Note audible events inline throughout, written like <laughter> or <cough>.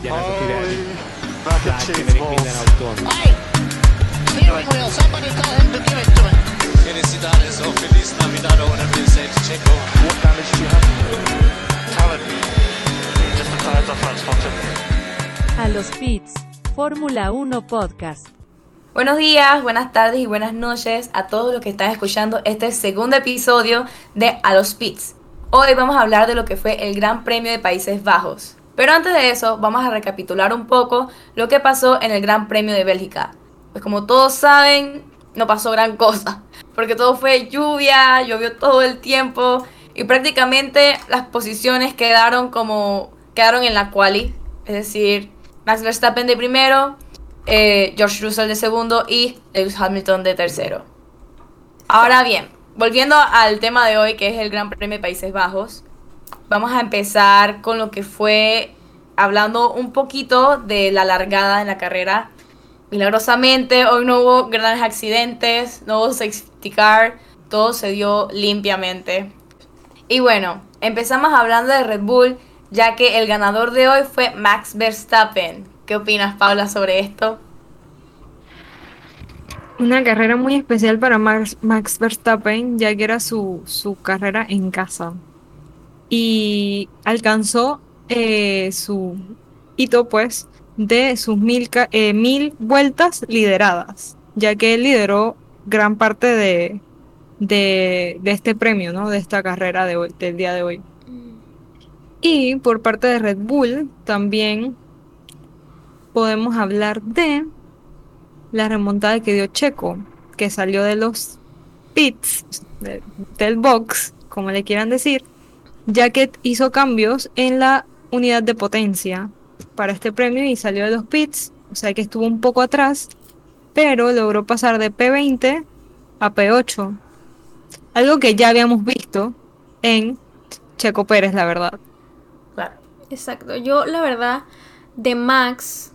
direi anche per il Milan autunno. Steering wheel, somebody tell him to give it to him. Felicidades o feliz Navidad o whatever you say to Checo. What damage do you have? Talent. Just the tires are front spotted. A los pits, Fórmula 1 Podcast. Buenos días, buenas tardes y buenas noches a todos los que están escuchando este segundo episodio de A los Pits. Hoy vamos a hablar de lo que fue el Gran Premio de Países Bajos. Pero antes de eso, vamos a recapitular un poco lo que pasó en el Gran Premio de Bélgica. Pues como todos saben, no pasó gran cosa, <laughs> porque todo fue lluvia, llovió todo el tiempo y prácticamente las posiciones quedaron como quedaron en la quali, es decir, Max Verstappen de primero, eh, George Russell de segundo y Lewis Hamilton de tercero. Ahora bien, volviendo al tema de hoy que es el Gran Premio de Países Bajos, vamos a empezar con lo que fue hablando un poquito de la largada en la carrera. Milagrosamente, hoy no hubo grandes accidentes, no hubo safety car, todo se dio limpiamente. Y bueno, empezamos hablando de Red Bull, ya que el ganador de hoy fue Max Verstappen. ¿Qué opinas, Paula, sobre esto? Una carrera muy especial para Max, Max Verstappen, ya que era su, su carrera en casa. Y alcanzó eh, su hito, pues, de sus mil, eh, mil vueltas lideradas, ya que él lideró gran parte de, de, de este premio, ¿no? De esta carrera de hoy, del día de hoy. Y por parte de Red Bull también podemos hablar de la remontada que dio Checo, que salió de los pits, de- del box, como le quieran decir, ya que hizo cambios en la unidad de potencia para este premio y salió de los pits, o sea que estuvo un poco atrás, pero logró pasar de P20 a P8, algo que ya habíamos visto en Checo Pérez, la verdad. Claro. Exacto. Yo, la verdad, de Max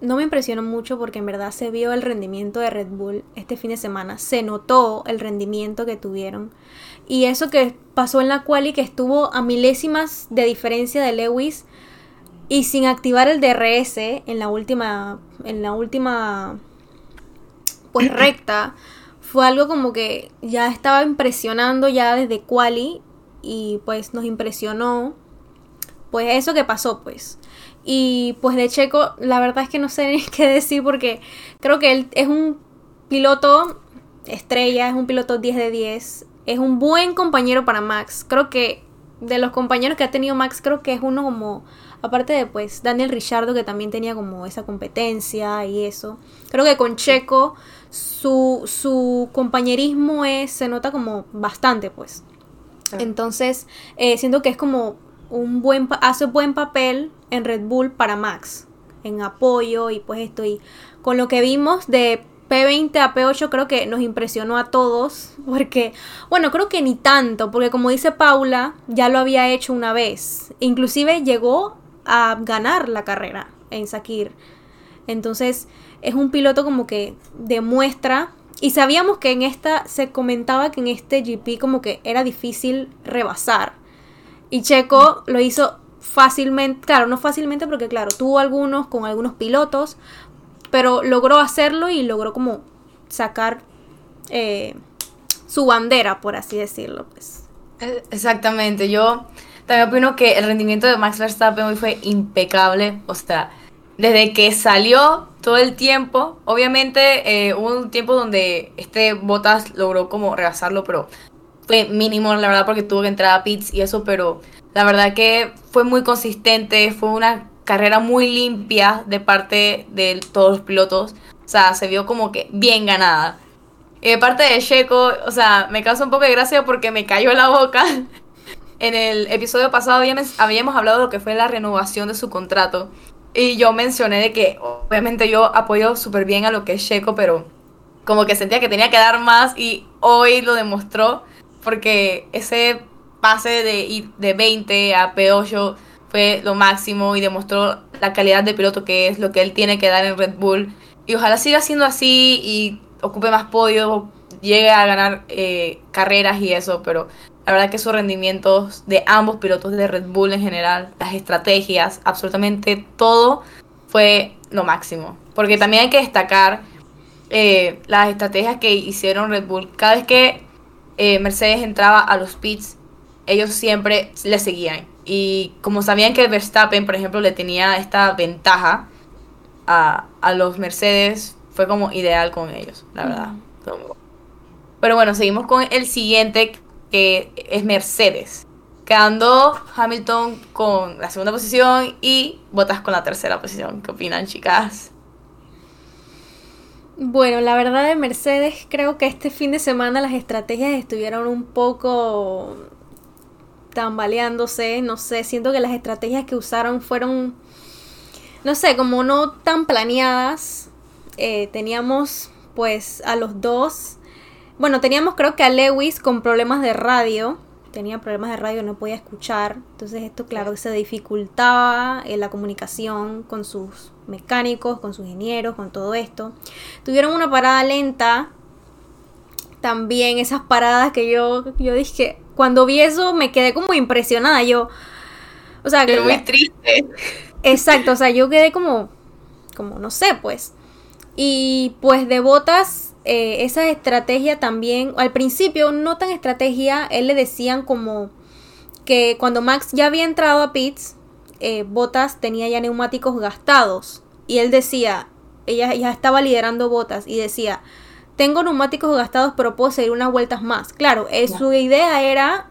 no me impresionó mucho porque en verdad se vio el rendimiento de Red Bull este fin de semana. Se notó el rendimiento que tuvieron. Y eso que pasó en la quali que estuvo a milésimas de diferencia de Lewis y sin activar el DRS en la última en la última pues <clears throat> recta fue algo como que ya estaba impresionando ya desde quali y pues nos impresionó pues eso que pasó pues. Y pues de Checo la verdad es que no sé ni <laughs> qué decir porque creo que él es un piloto estrella, es un piloto 10 de 10, es un buen compañero para Max. Creo que de los compañeros que ha tenido Max, creo que es uno como, aparte de pues Daniel Richardo que también tenía como esa competencia y eso. Creo que con Checo su, su compañerismo es, se nota como bastante pues. Entonces, eh, siento que es como un buen, hace buen papel en Red Bull para Max, en apoyo y pues esto. Y con lo que vimos de P20 a P8 creo que nos impresionó a todos, <laughs> porque, bueno, creo que ni tanto, porque como dice Paula, ya lo había hecho una vez. Inclusive llegó a ganar la carrera en Sakir. Entonces es un piloto como que demuestra y sabíamos que en esta se comentaba que en este GP como que era difícil rebasar. Y Checo lo hizo fácilmente, claro, no fácilmente porque claro, tuvo algunos con algunos pilotos, pero logró hacerlo y logró como sacar eh, su bandera, por así decirlo. Pues. Eh, Exactamente, yo también opino que el rendimiento de Max Verstappen hoy fue impecable, o sea, desde que salió todo el tiempo, obviamente eh, hubo un tiempo donde este Bottas logró como rebasarlo, pero fue mínimo, la verdad, porque tuvo que entrar a pits y eso, pero la verdad que fue muy consistente, fue una carrera muy limpia de parte de todos los pilotos, o sea, se vio como que bien ganada. Y de parte de Checo, o sea, me causa un poco de gracia porque me cayó la boca. <laughs> En el episodio pasado habíamos, hablado de lo que fue la renovación de su contrato. Y yo mencioné de que obviamente yo apoyo súper bien a lo que es Checo, pero como que sentía que tenía que dar más y hoy lo demostró porque ese pase de de 20 a P8 fue lo máximo y demostró la calidad de piloto que es, lo que él tiene que dar en Red Bull. Y ojalá siga siendo así y ocupe más podios, llegue a ganar eh, carreras y eso, pero La verdad que sus rendimientos de ambos pilotos de Red Bull en general, las estrategias, absolutamente todo fue lo máximo. Porque también hay que destacar eh, las estrategias que hicieron Red Bull. Cada vez que eh, Mercedes entraba a los pits, ellos siempre le seguían. Y como sabían que Verstappen, por ejemplo, le tenía esta ventaja a, a los Mercedes, fue como ideal con ellos, la verdad. Pero bueno, seguimos con el siguiente, que es Mercedes. Quedando Hamilton con la segunda posición y Bottas con la tercera posición. ¿Qué opinan, chicas? Bueno, la verdad de Mercedes creo que este fin de semana las estrategias estuvieron un poco tambaleándose, no sé, siento que las estrategias que usaron fueron, no sé, como no tan planeadas. Eh, teníamos pues a los dos, bueno, teníamos creo que a Lewis con problemas de radio, tenía problemas de radio, no podía escuchar, entonces esto claro se dificultaba en la comunicación con sus mecánicos, con sus ingenieros, con todo esto. Tuvieron una parada lenta, también esas paradas que yo, yo dije, cuando vi eso me quedé como impresionada. Yo, o sea, que muy triste. Exacto, o sea, yo quedé como, como no sé, pues. Y pues de botas, eh, esa estrategia también, al principio no tan estrategia, él le decían como que cuando Max ya había entrado a pits, eh, Botas tenía ya neumáticos gastados. Y él decía, ella ya estaba liderando Botas y decía, tengo neumáticos gastados, pero puedo seguir unas vueltas más. Claro, eh, su idea era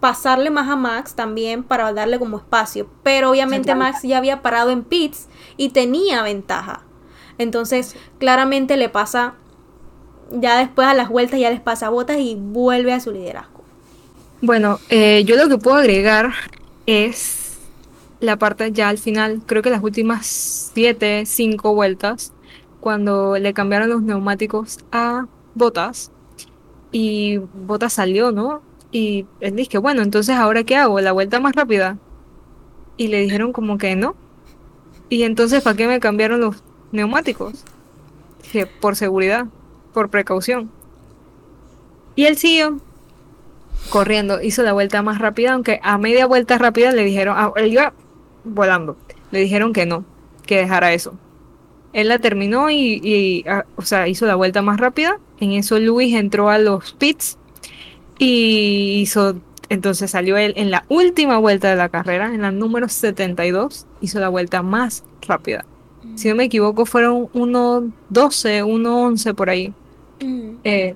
pasarle más a Max también para darle como espacio. Pero obviamente Max ya había parado en pits y tenía ventaja. Entonces, claramente le pasa, ya después a las vueltas ya les pasa botas y vuelve a su liderazgo. Bueno, eh, yo lo que puedo agregar es la parte ya al final, creo que las últimas siete, cinco vueltas, cuando le cambiaron los neumáticos a Botas y Botas salió, ¿no? Y él dice, bueno, entonces ahora qué hago, la vuelta más rápida. Y le dijeron como que no. Y entonces, ¿para qué me cambiaron los neumáticos? Dije, por seguridad, por precaución. Y él siguió corriendo, hizo la vuelta más rápida, aunque a media vuelta rápida le dijeron, ah, él iba volando, le dijeron que no, que dejara eso. Él la terminó y, ah, o sea, hizo la vuelta más rápida. En eso Luis entró a los pits y hizo, entonces salió él en la última vuelta de la carrera, en la número 72, hizo la vuelta más rápida. Si no me equivoco, fueron 1.12, 1.11 por ahí. Eh,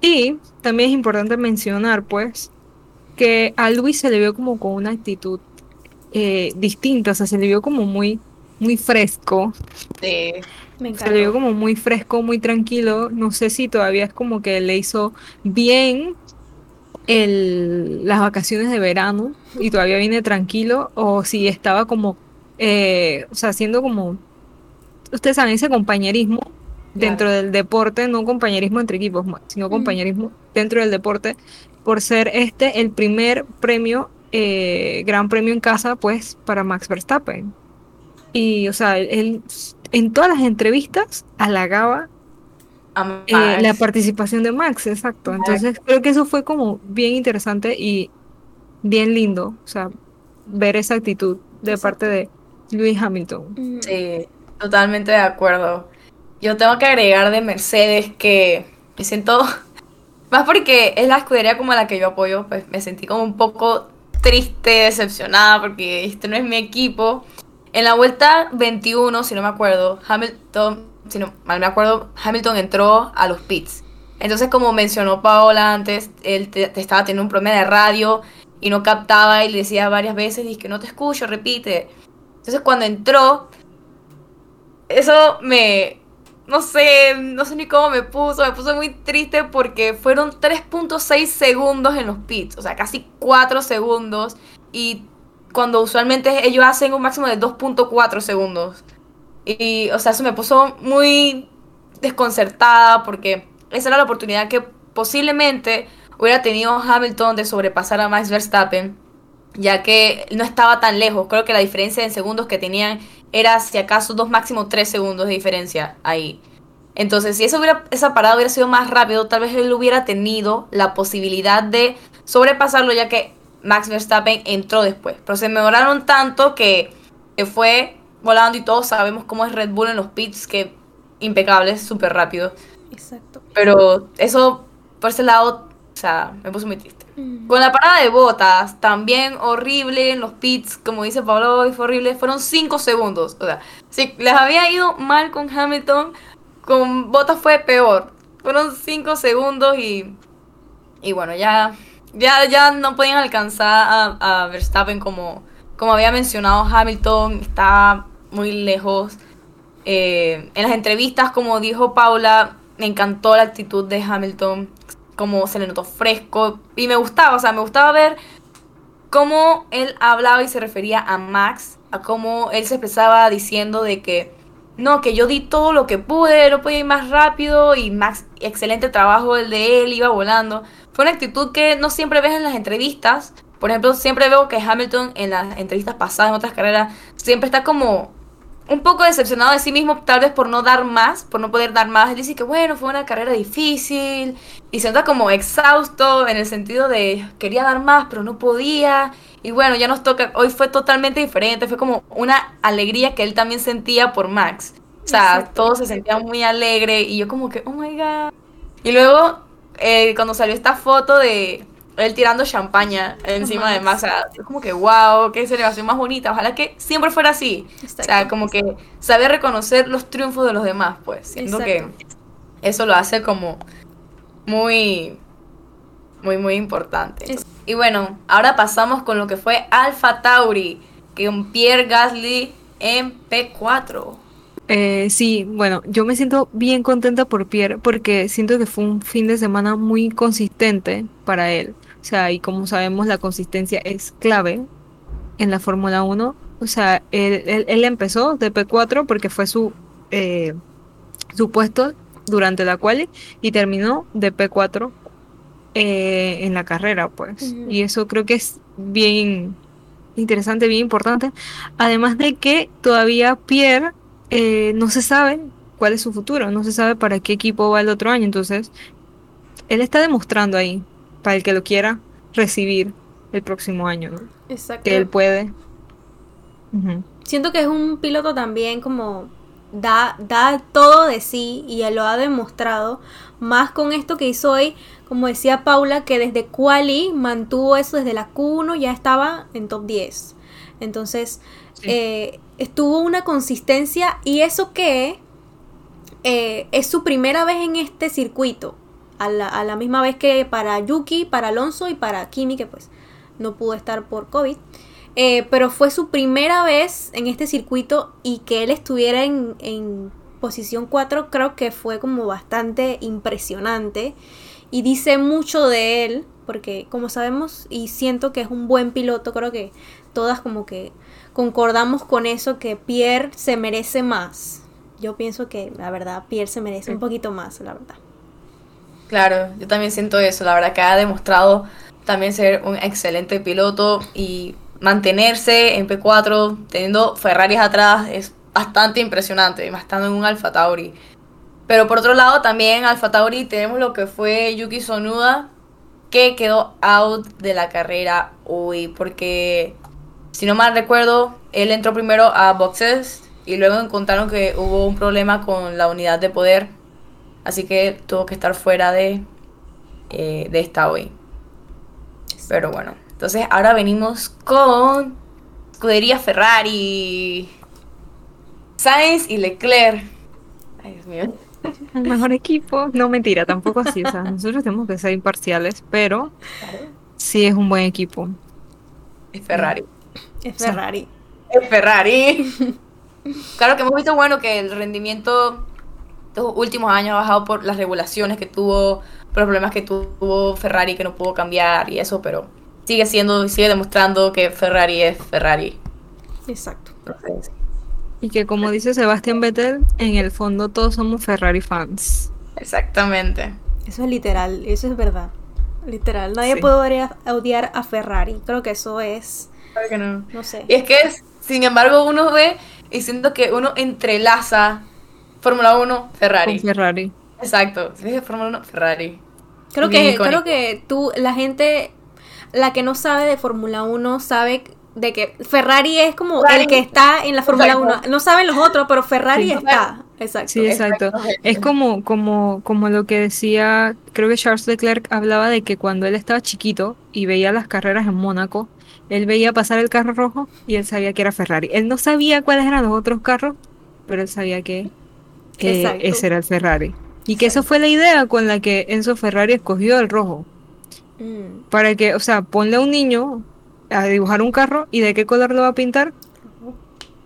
y también es importante mencionar, pues, que a Luis se le vio como con una actitud eh, distinta, o sea, se le vio como muy muy fresco. Sí, me Se le vio como muy fresco, muy tranquilo. No sé si todavía es como que le hizo bien el, las vacaciones de verano y todavía viene tranquilo o si estaba como, eh, o sea, haciendo como, ustedes saben, ese compañerismo dentro del deporte, no compañerismo entre equipos, sino compañerismo dentro del deporte, por ser este el primer premio, eh, gran premio en casa, pues, para Max Verstappen. Y, o sea, él en todas las entrevistas halagaba eh, la participación de Max, exacto. Entonces creo que eso fue como bien interesante y bien lindo, o sea, ver esa actitud de parte de Lewis Hamilton. Sí, totalmente de acuerdo. Yo tengo que agregar de Mercedes que me siento, <laughs> más porque es la escudería como la que yo apoyo, pues me sentí como un poco triste, decepcionada, porque este no es mi equipo. En la vuelta 21, si no me acuerdo, Hamilton, si no mal me acuerdo, Hamilton entró a los pits. Entonces, como mencionó Paola antes, él te, estaba teniendo un problema de radio y no captaba y le decía varias veces, dice que no te escucho, repite. Entonces, cuando entró, eso me, no sé, no sé ni cómo me puso, me puso muy triste porque fueron 3.6 segundos en los pits, o sea, casi 4 segundos y cuando usualmente ellos hacen un máximo de 2.4 segundos. Y, o sea, eso me puso muy desconcertada porque esa era la oportunidad que posiblemente hubiera tenido Hamilton de sobrepasar a Max Verstappen, ya que no estaba tan lejos. Creo que la diferencia en segundos que tenían era si acaso dos máximo tres segundos de diferencia ahí. Entonces, si eso hubiera, esa parada hubiera sido más rápido, tal vez él hubiera tenido la posibilidad de sobrepasarlo, ya que Max Verstappen entró después. Pero se mejoraron tanto que, que fue volando y todos sabemos cómo es Red Bull en los pits, que impecable, súper rápido. Exacto. Pero eso, por ese lado, o sea, me puso muy triste. Mm. Con la parada de botas, también horrible en los pits, como dice Pablo, fue horrible. Fueron 5 segundos. O sea, si les había ido mal con Hamilton, con botas fue peor. Fueron 5 segundos y. Y bueno, ya. Ya, ya no podían alcanzar a, Verstappen como, como había mencionado Hamilton. Está muy lejos. Eh, en las entrevistas, como dijo Paula, me encantó la actitud de Hamilton, como se le notó fresco y me gustaba, o sea, me gustaba ver cómo él hablaba y se refería a Max, a cómo él se expresaba diciendo de que no, que yo di todo lo que pude, no podía ir más rápido y Max, excelente trabajo el de él, iba volando. Fue una actitud que no siempre ves en las entrevistas. Por ejemplo, siempre veo que Hamilton en las entrevistas pasadas, en otras carreras, siempre está como un poco decepcionado de sí mismo, tal vez por no dar más, por no poder dar más. Él dice que bueno, fue una carrera difícil y se nota como exhausto en el sentido de quería dar más, pero no podía. Y bueno, ya nos toca, hoy fue totalmente diferente, fue como una alegría que él también sentía por Max. O sea, Exacto. todo se sentía muy alegre y yo como que, oh my god. Y luego, eh, cuando salió esta foto de él tirando champaña encima de Max, o sea, yo como que, wow, qué celebración más bonita. Ojalá que siempre fuera así. O sea, como que saber reconocer los triunfos de los demás, pues. Siento que Exacto. eso lo hace como muy, muy, muy importante. Y bueno, ahora pasamos con lo que fue Alpha Tauri, con Pierre Gasly en P4. Eh, sí, bueno, yo me siento bien contenta por Pierre porque siento que fue un fin de semana muy consistente para él. O sea, y como sabemos, la consistencia es clave en la Fórmula 1. O sea, él, él- él empezó de P4 porque fue su, eh, su puesto durante la quali y terminó de P4 eh, en la carrera, pues. Y eso creo que es bien interesante, bien importante. Además de que todavía Pierre eh, no se sabe cuál es su futuro, no se sabe para qué equipo va el otro año. Entonces, él está demostrando ahí, para el que lo quiera recibir el próximo año, ¿no? Exacto. que él puede. Siento que es un piloto también como da, da todo de sí y él lo ha demostrado. Más con esto que hizo hoy, como decía Paula, que desde Quali mantuvo eso desde la Q1, ya estaba en top 10. Entonces, Sí. eh, estuvo una consistencia y eso que eh, es su primera vez en este circuito. A la, a la misma vez que para Yuki, para Alonso y para Kimi, que pues no pudo estar por COVID. Eh, pero fue su primera vez en este circuito y que él estuviera en, en posición 4 creo que fue como bastante impresionante y dice mucho de él porque como sabemos y siento que es un buen piloto creo que todas como que concordamos con eso que Pierre se merece más yo pienso que la verdad Pierre se merece un poquito más la verdad Claro, yo también siento eso. La verdad que ha demostrado también ser un excelente piloto y mantenerse en P4 teniendo Ferraris atrás es bastante impresionante, más estando en un Alfa Tauri. Pero por otro lado, también Alfa Tauri tenemos lo que fue Yuki Sonuda, que quedó out de la carrera hoy, porque si no mal recuerdo, él entró primero a boxes y luego encontraron que hubo un problema con la unidad de poder, así que tuvo que estar fuera de, eh, de esta hoy. Pero bueno, entonces ahora venimos con Escudería Ferrari, Sainz y Leclerc. Ay, Dios mío. <laughs> El mejor equipo, no mentira, tampoco así. O sea, <laughs> nosotros tenemos que ser imparciales, pero sí es un buen equipo. Es Ferrari. es sea, Ferrari Es Ferrari. claro que hemos visto, bueno, que el rendimiento de los últimos años ha bajado por las regulaciones que tuvo, por los problemas que tuvo Ferrari que no pudo cambiar y eso, pero sigue siendo, sigue demostrando que Ferrari es Ferrari. exacto Entonces, Y que como dice Sebastián Vettel, en el fondo todos somos Ferrari fans. exactamente. Eso es literal, eso es verdad. Literal, nadie Sí. puede odiar, a Ferrari. Creo que eso es, Claro que no. no sé. Y es que, sin embargo, uno ve y siento que uno entrelaza Fórmula 1, Ferrari. Con Ferrari. Exacto. Si dije Fórmula 1, Ferrari. Creo Bien que, icónico. creo que tú, la gente, la que no sabe de Fórmula 1, sabe de que Ferrari es como Ferrari. el que está en la Fórmula Exacto. 1. No saben los otros, pero Ferrari Sí. está. Exacto. Sí, exacto. Es como, como, como lo que decía, creo que Charles Leclerc hablaba de que cuando él estaba chiquito y veía las carreras en Mónaco, él veía pasar el carro rojo y él sabía que era Ferrari. Él no sabía cuáles eran los otros carros, pero él sabía que, que ese era el Ferrari. Y que esa fue la idea con la que Enzo Ferrari escogió el rojo. Mm. Para que, o sea, ponle a un niño a dibujar un carro y de qué color lo va a pintar.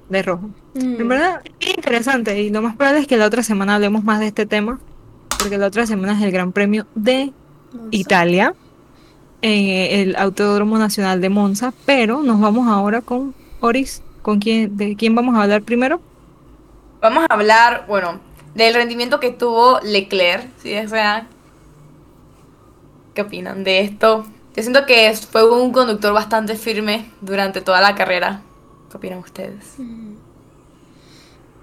De rojo. Mm. En verdad, es interesante y lo más probable es que la otra semana hablemos más de este tema, porque la otra semana es el Gran Premio de Monza. Italia en el Autódromo Nacional de Monza, pero nos vamos ahora con Oris, con quién, de quién vamos a hablar primero. Vamos a hablar, bueno, del rendimiento que tuvo Leclerc, si desean. ¿Qué opinan de esto? Yo siento que fue un conductor bastante firme durante toda la carrera. ¿Qué opinan ustedes?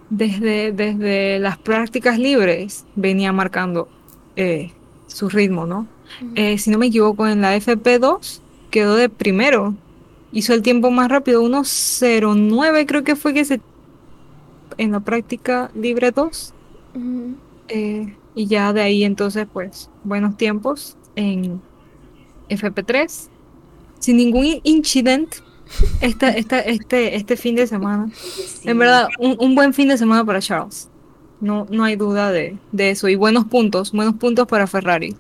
Desde, desde las prácticas libres venía marcando eh, su ritmo, ¿no? Eh, si no me equivoco, en la FP2 quedó de primero. Hizo el tiempo más rápido, 1.09 creo que fue que se... En la práctica libre 2. Mm. eh, y ya de ahí entonces, pues, buenos tiempos en FP3. Sin ningún in- incidente esta, esta, este, este fin de semana. En verdad, un, un buen fin de semana para Charles. No, no hay duda de, de eso. Y buenos puntos, buenos puntos para Ferrari.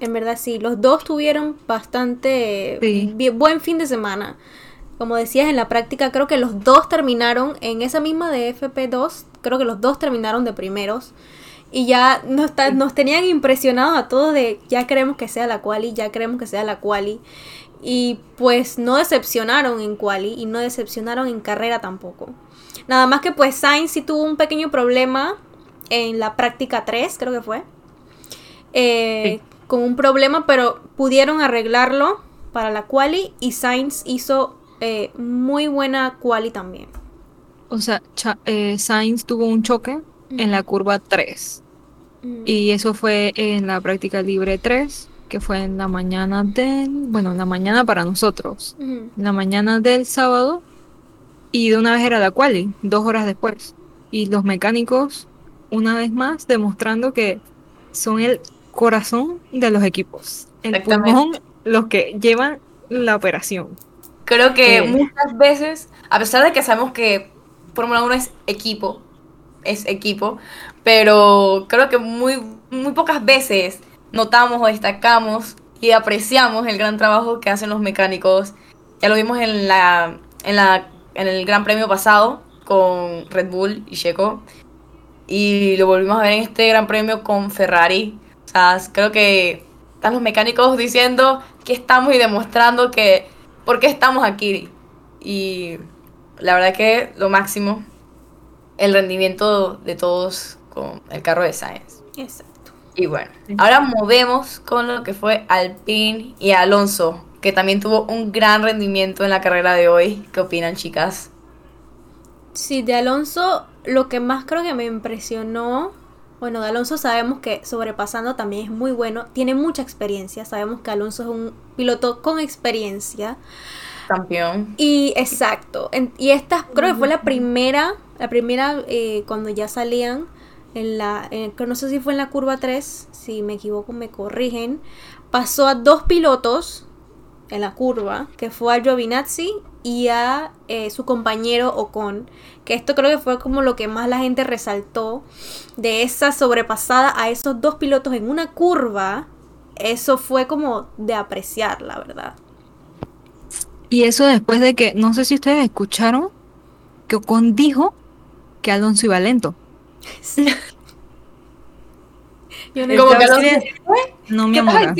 En verdad sí, los dos tuvieron bastante Sí. buen fin de semana. Como decías en la práctica, creo que los dos terminaron en esa misma de FP2, creo que los dos terminaron de primeros. Y ya nos, tenían impresionados a todos de ya queremos que sea la quali, ya queremos que sea la quali. Y pues no decepcionaron en quali y no decepcionaron en carrera tampoco. Nada más que pues Sainz sí tuvo un pequeño problema en la práctica 3, creo que fue. Eh, Con un problema, pero pudieron arreglarlo para la quali y Sainz hizo eh, muy buena quali también. O sea, eh, Sainz tuvo un choque en la curva 3. Mm. Y eso fue en la práctica libre 3, que fue en la mañana del... Bueno, en la mañana para nosotros. En la mañana del sábado. Y de una vez era la quali, dos horas después. Y los mecánicos, una vez más, demostrando que son el corazón de los equipos. El pulmón, los que llevan la operación. Creo que Eh. muchas veces, a pesar de que sabemos que Fórmula 1 es equipo, es equipo, pero creo que muy, muy pocas veces notamos o destacamos y apreciamos el gran trabajo que hacen los mecánicos. Ya lo vimos en la, en la, en el Gran Premio pasado con Red Bull y Checo. Y lo volvimos a ver en este Gran Premio con Ferrari. O sea, creo que están los mecánicos diciendo que estamos y demostrando que por qué estamos aquí. Y la verdad que lo máximo, el rendimiento de todos con el carro de Sainz. Exacto. Y bueno, ahora movemos con lo que fue Alpine y Alonso, que también tuvo un gran rendimiento en la carrera de hoy. ¿Qué opinan, chicas? Sí, de Alonso, lo que más creo que me impresionó, bueno, de Alonso sabemos que sobrepasando también es muy bueno, tiene mucha experiencia, sabemos que Alonso es un piloto con experiencia. Campeón. Y exacto, en- y esta creo que fue la primera, la primera eh, cuando ya salían en la, en- que no sé si fue en la curva 3, si me equivoco me corrigen, pasó a dos pilotos en la curva, que fue a Giovinazzi y a eh, su compañero Ocon, que esto creo que fue como lo que más la gente resaltó de esa sobrepasada a esos dos pilotos en una curva, eso fue como de apreciar, la verdad. Y eso después de que, no sé si ustedes escucharon, que Ocon dijo que Alonso iba lento. Yo no Como que Alonso- No, mi ¿Qué estás amor.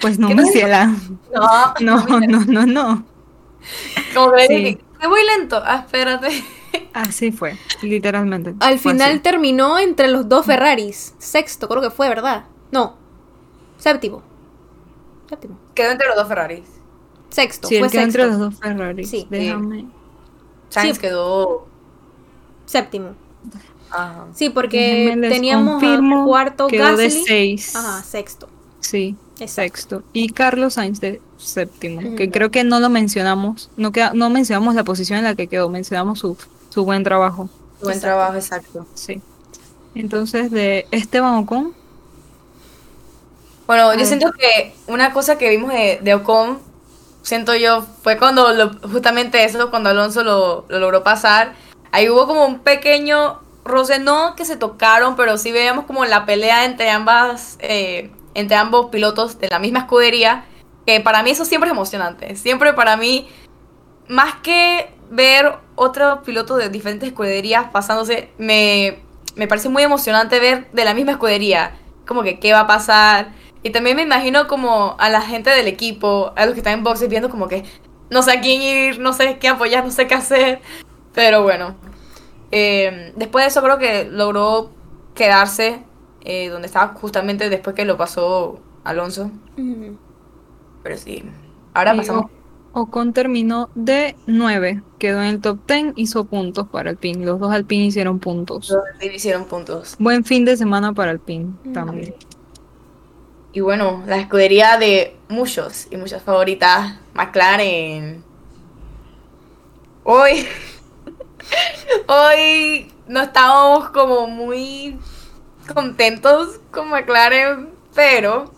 Pues no, ¿Qué mi ciela. No, <laughs> No, no, no, no. Como que Sí. que voy lento. Ah, espérate. Así fue, literalmente. Al Fue final así. terminó entre los dos Ferraris. Sexto, creo que fue, ¿verdad? No. Séptimo. Séptimo. Quedó entre los dos Ferraris. Sexto. Sí, fue quedó sexto. entre los dos Ferrari. Sí. Déjame. Sainz Sí. quedó Séptimo. Ajá. Sí, porque les teníamos confirmo, a cuarto quedó de Gasly. seis. Ajá, sexto. Sí, Exacto. sexto. Y Carlos Sainz de séptimo, que creo que no lo mencionamos, no, queda, no mencionamos la posición en la que quedó, mencionamos su, su buen trabajo. Buen Exacto. trabajo, exacto. Sí. Entonces, de Esteban Ocon, Bueno, yo siento que una cosa que vimos de, de Ocon, siento yo, fue cuando lo- justamente eso, cuando Alonso lo, lo logró pasar. Ahí hubo como un pequeño roce, no que se tocaron, pero sí veíamos como la pelea entre ambas, eh, entre ambos pilotos de la misma escudería. Que para mí eso siempre es emocionante. Siempre para mí, más que ver otros pilotos de diferentes escuderías pasándose, me, me parece muy emocionante ver de la misma escudería. Como que qué va a pasar. Y también me imagino como a la gente del equipo, a los que están en boxes viendo como que no sé a quién ir, no sé qué apoyar, no sé qué hacer. Pero bueno. Eh, después de eso creo que logró quedarse eh, donde estaba justamente después que lo pasó Alonso. Pero sí. Ahora y pasamos. O- Ocon terminó de 9, quedó en el top 10, hizo puntos para Alpine. Los dos Alpine hicieron puntos. Sí, hicieron puntos. Buen fin de semana para Alpine Mm. también. Y bueno, la escudería de muchos y muchas favoritas, McLaren. Hoy, hoy no estábamos como muy contentos con McLaren, pero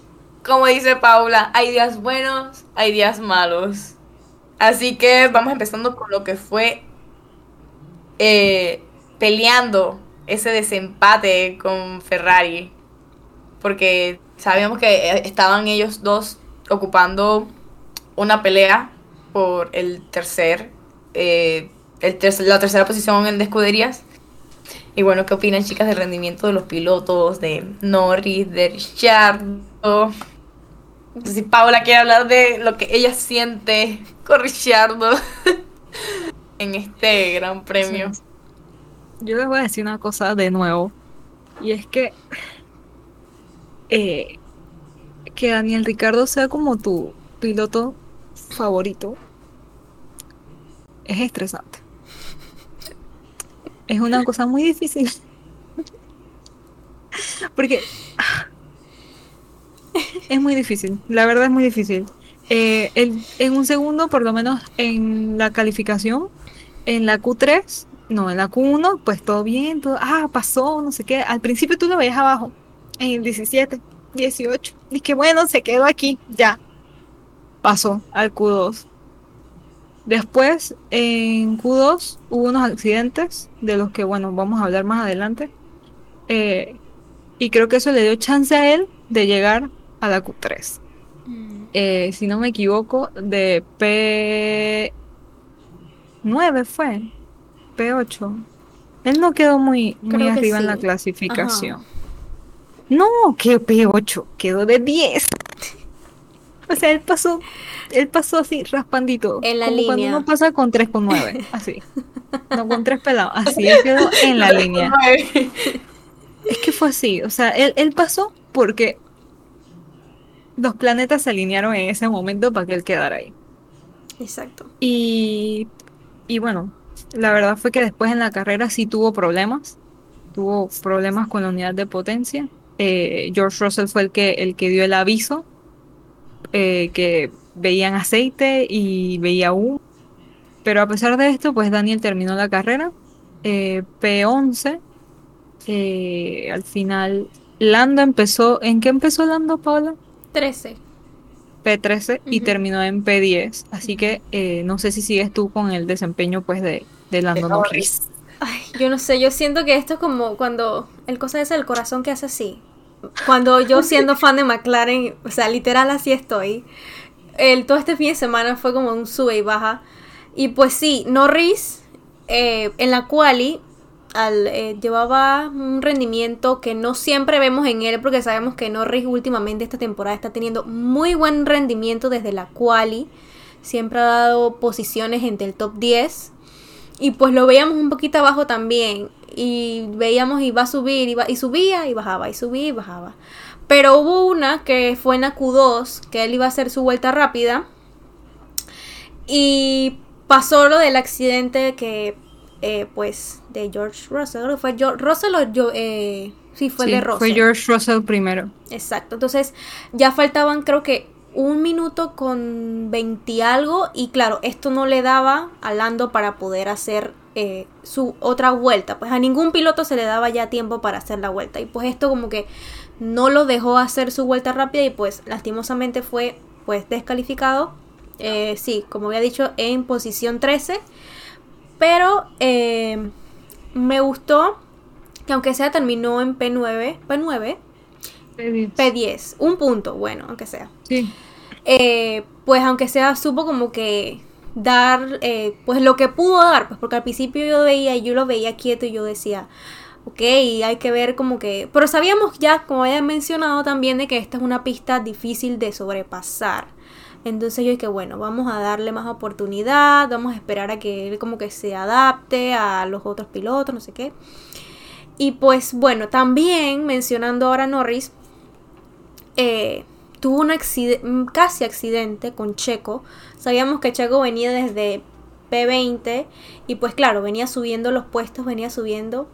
como dice Paula, hay días buenos, hay días malos. Así que vamos empezando con lo que fue eh, peleando ese desempate con Ferrari porque sabíamos que eh, estaban ellos dos ocupando una pelea por el tercer, eh, la tercera posición en de escuderías. Y bueno, ¿qué opinan chicas del rendimiento de los pilotos, de Norris, de Ricciardo? No sé si Paula quiere hablar de lo que ella siente con Ricciardo <laughs> en este gran premio. Yo les voy a decir una cosa de nuevo. Y es que eh, que Daniel Ricardo sea como tu piloto favorito es estresante. Es una cosa muy difícil. Porque ah, es muy difícil, la verdad es muy difícil. Eh, en un segundo, por lo menos en la calificación, en la Q3, no, en la Q1, pues todo bien, todo, ah, pasó, no sé qué. Al principio tú lo veías abajo, en el 17, 18. Y que bueno, se quedó aquí, ya. Pasó al Q2. Después, en Q2 hubo unos accidentes, de los que, bueno, vamos a hablar más adelante. Eh, y creo que eso le dio chance a él de llegar a la Q3 Mm. eh, si no me equivoco, de P9 fue, P8. Él no quedó muy, muy Creo arriba en la clasificación. No, que P8, quedó de 10. O sea, él pasó, él pasó así raspandito. En la como cuando línea. uno pasa con 3,9, así. No con 3 pelados, así, él quedó en la línea. Es que fue así, o sea, él, él pasó porque los planetas se alinearon en ese momento para que él quedara ahí. Exacto. Y, y bueno, la verdad fue que después en la carrera sí tuvo problemas, tuvo problemas con la unidad de potencia. Eh, George Russell fue el que, el que dio el aviso, eh, que veían aceite y veía humo. Pero a pesar de esto, pues Daniel terminó la carrera, eh, P11. eh, al final, Lando empezó, ¿en qué empezó Lando, Paula? 13. P13 y terminó en P10. Así que eh, no sé si sigues tú con el desempeño pues de, de Lando Norris. Ay, yo no sé, yo siento que esto es como cuando el cosa es el corazón que hace así. Cuando yo siendo fan de McLaren, o sea, literal así estoy. El, todo este fin de semana fue como un sube y baja. Y pues sí, Norris eh, en la quali al, eh, llevaba un rendimiento que no siempre vemos en él porque sabemos que Norris últimamente esta temporada está teniendo muy buen rendimiento desde la quali. Siempre ha dado posiciones entre el top 10. Y pues lo veíamos un poquito abajo también. Y veíamos iba a subir, iba, y subía y bajaba, y subía y bajaba. Pero hubo una que fue en la Q2, que él iba a hacer su vuelta rápida. Y pasó lo del accidente que eh, pues, de George Russell. ¿Fue George Russell o yo? Eh, sí, fue Sí, de Russell. fue George Russell primero. Exacto. Entonces, ya faltaban, creo que un minuto con 20 algo. Y claro, esto no le daba a Lando para poder hacer eh, su otra vuelta. Pues a ningún piloto se le daba ya tiempo para hacer la vuelta. Y pues esto como que no lo dejó hacer su vuelta rápida. Y pues lastimosamente fue pues descalificado. Eh, sí, como había dicho, en posición 13. Pero eh, me gustó que aunque sea terminó en P9. P9. P10, un punto, bueno, aunque sea. Sí. Eh, pues aunque sea, supo como que dar, eh, pues lo que pudo dar, pues porque al principio yo veía, yo lo veía quieto y yo decía, ok, hay que ver como que, pero sabíamos ya, como había mencionado también, de que esta es una pista difícil de sobrepasar. Entonces yo dije, bueno, vamos a darle más oportunidad, vamos a esperar a que él como que se adapte a los otros pilotos, no sé qué. Y pues bueno, también mencionando ahora a Norris, eh, tuvo un accide- mm, casi accidente con Checo. Sabíamos que Checo venía desde P20 y pues claro, venía subiendo los puestos, venía subiendo.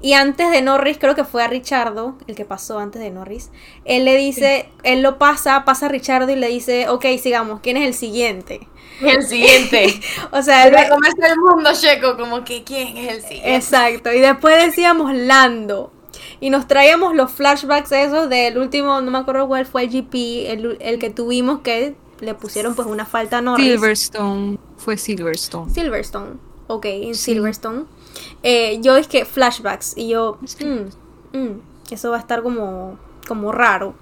Y antes de Norris, creo que fue a Richardo, el que pasó antes de Norris, él le dice, él lo pasa, pasa a Richardo y le dice, ok, sigamos, ¿quién es el siguiente? El siguiente. <laughs> O sea, él ve- comerse el mundo, Checo, como que ¿quién es el siguiente? Exacto, y después decíamos Lando. Y nos traíamos los flashbacks esos del último, no me acuerdo cuál fue el GP, el, el que tuvimos que le pusieron pues una falta Norris. Silverstone. Fue Silverstone. Silverstone. Ok, en Sí. Silverstone. Eh, yo es que flashbacks y yo, mm, mm, eso va a estar como, como raro.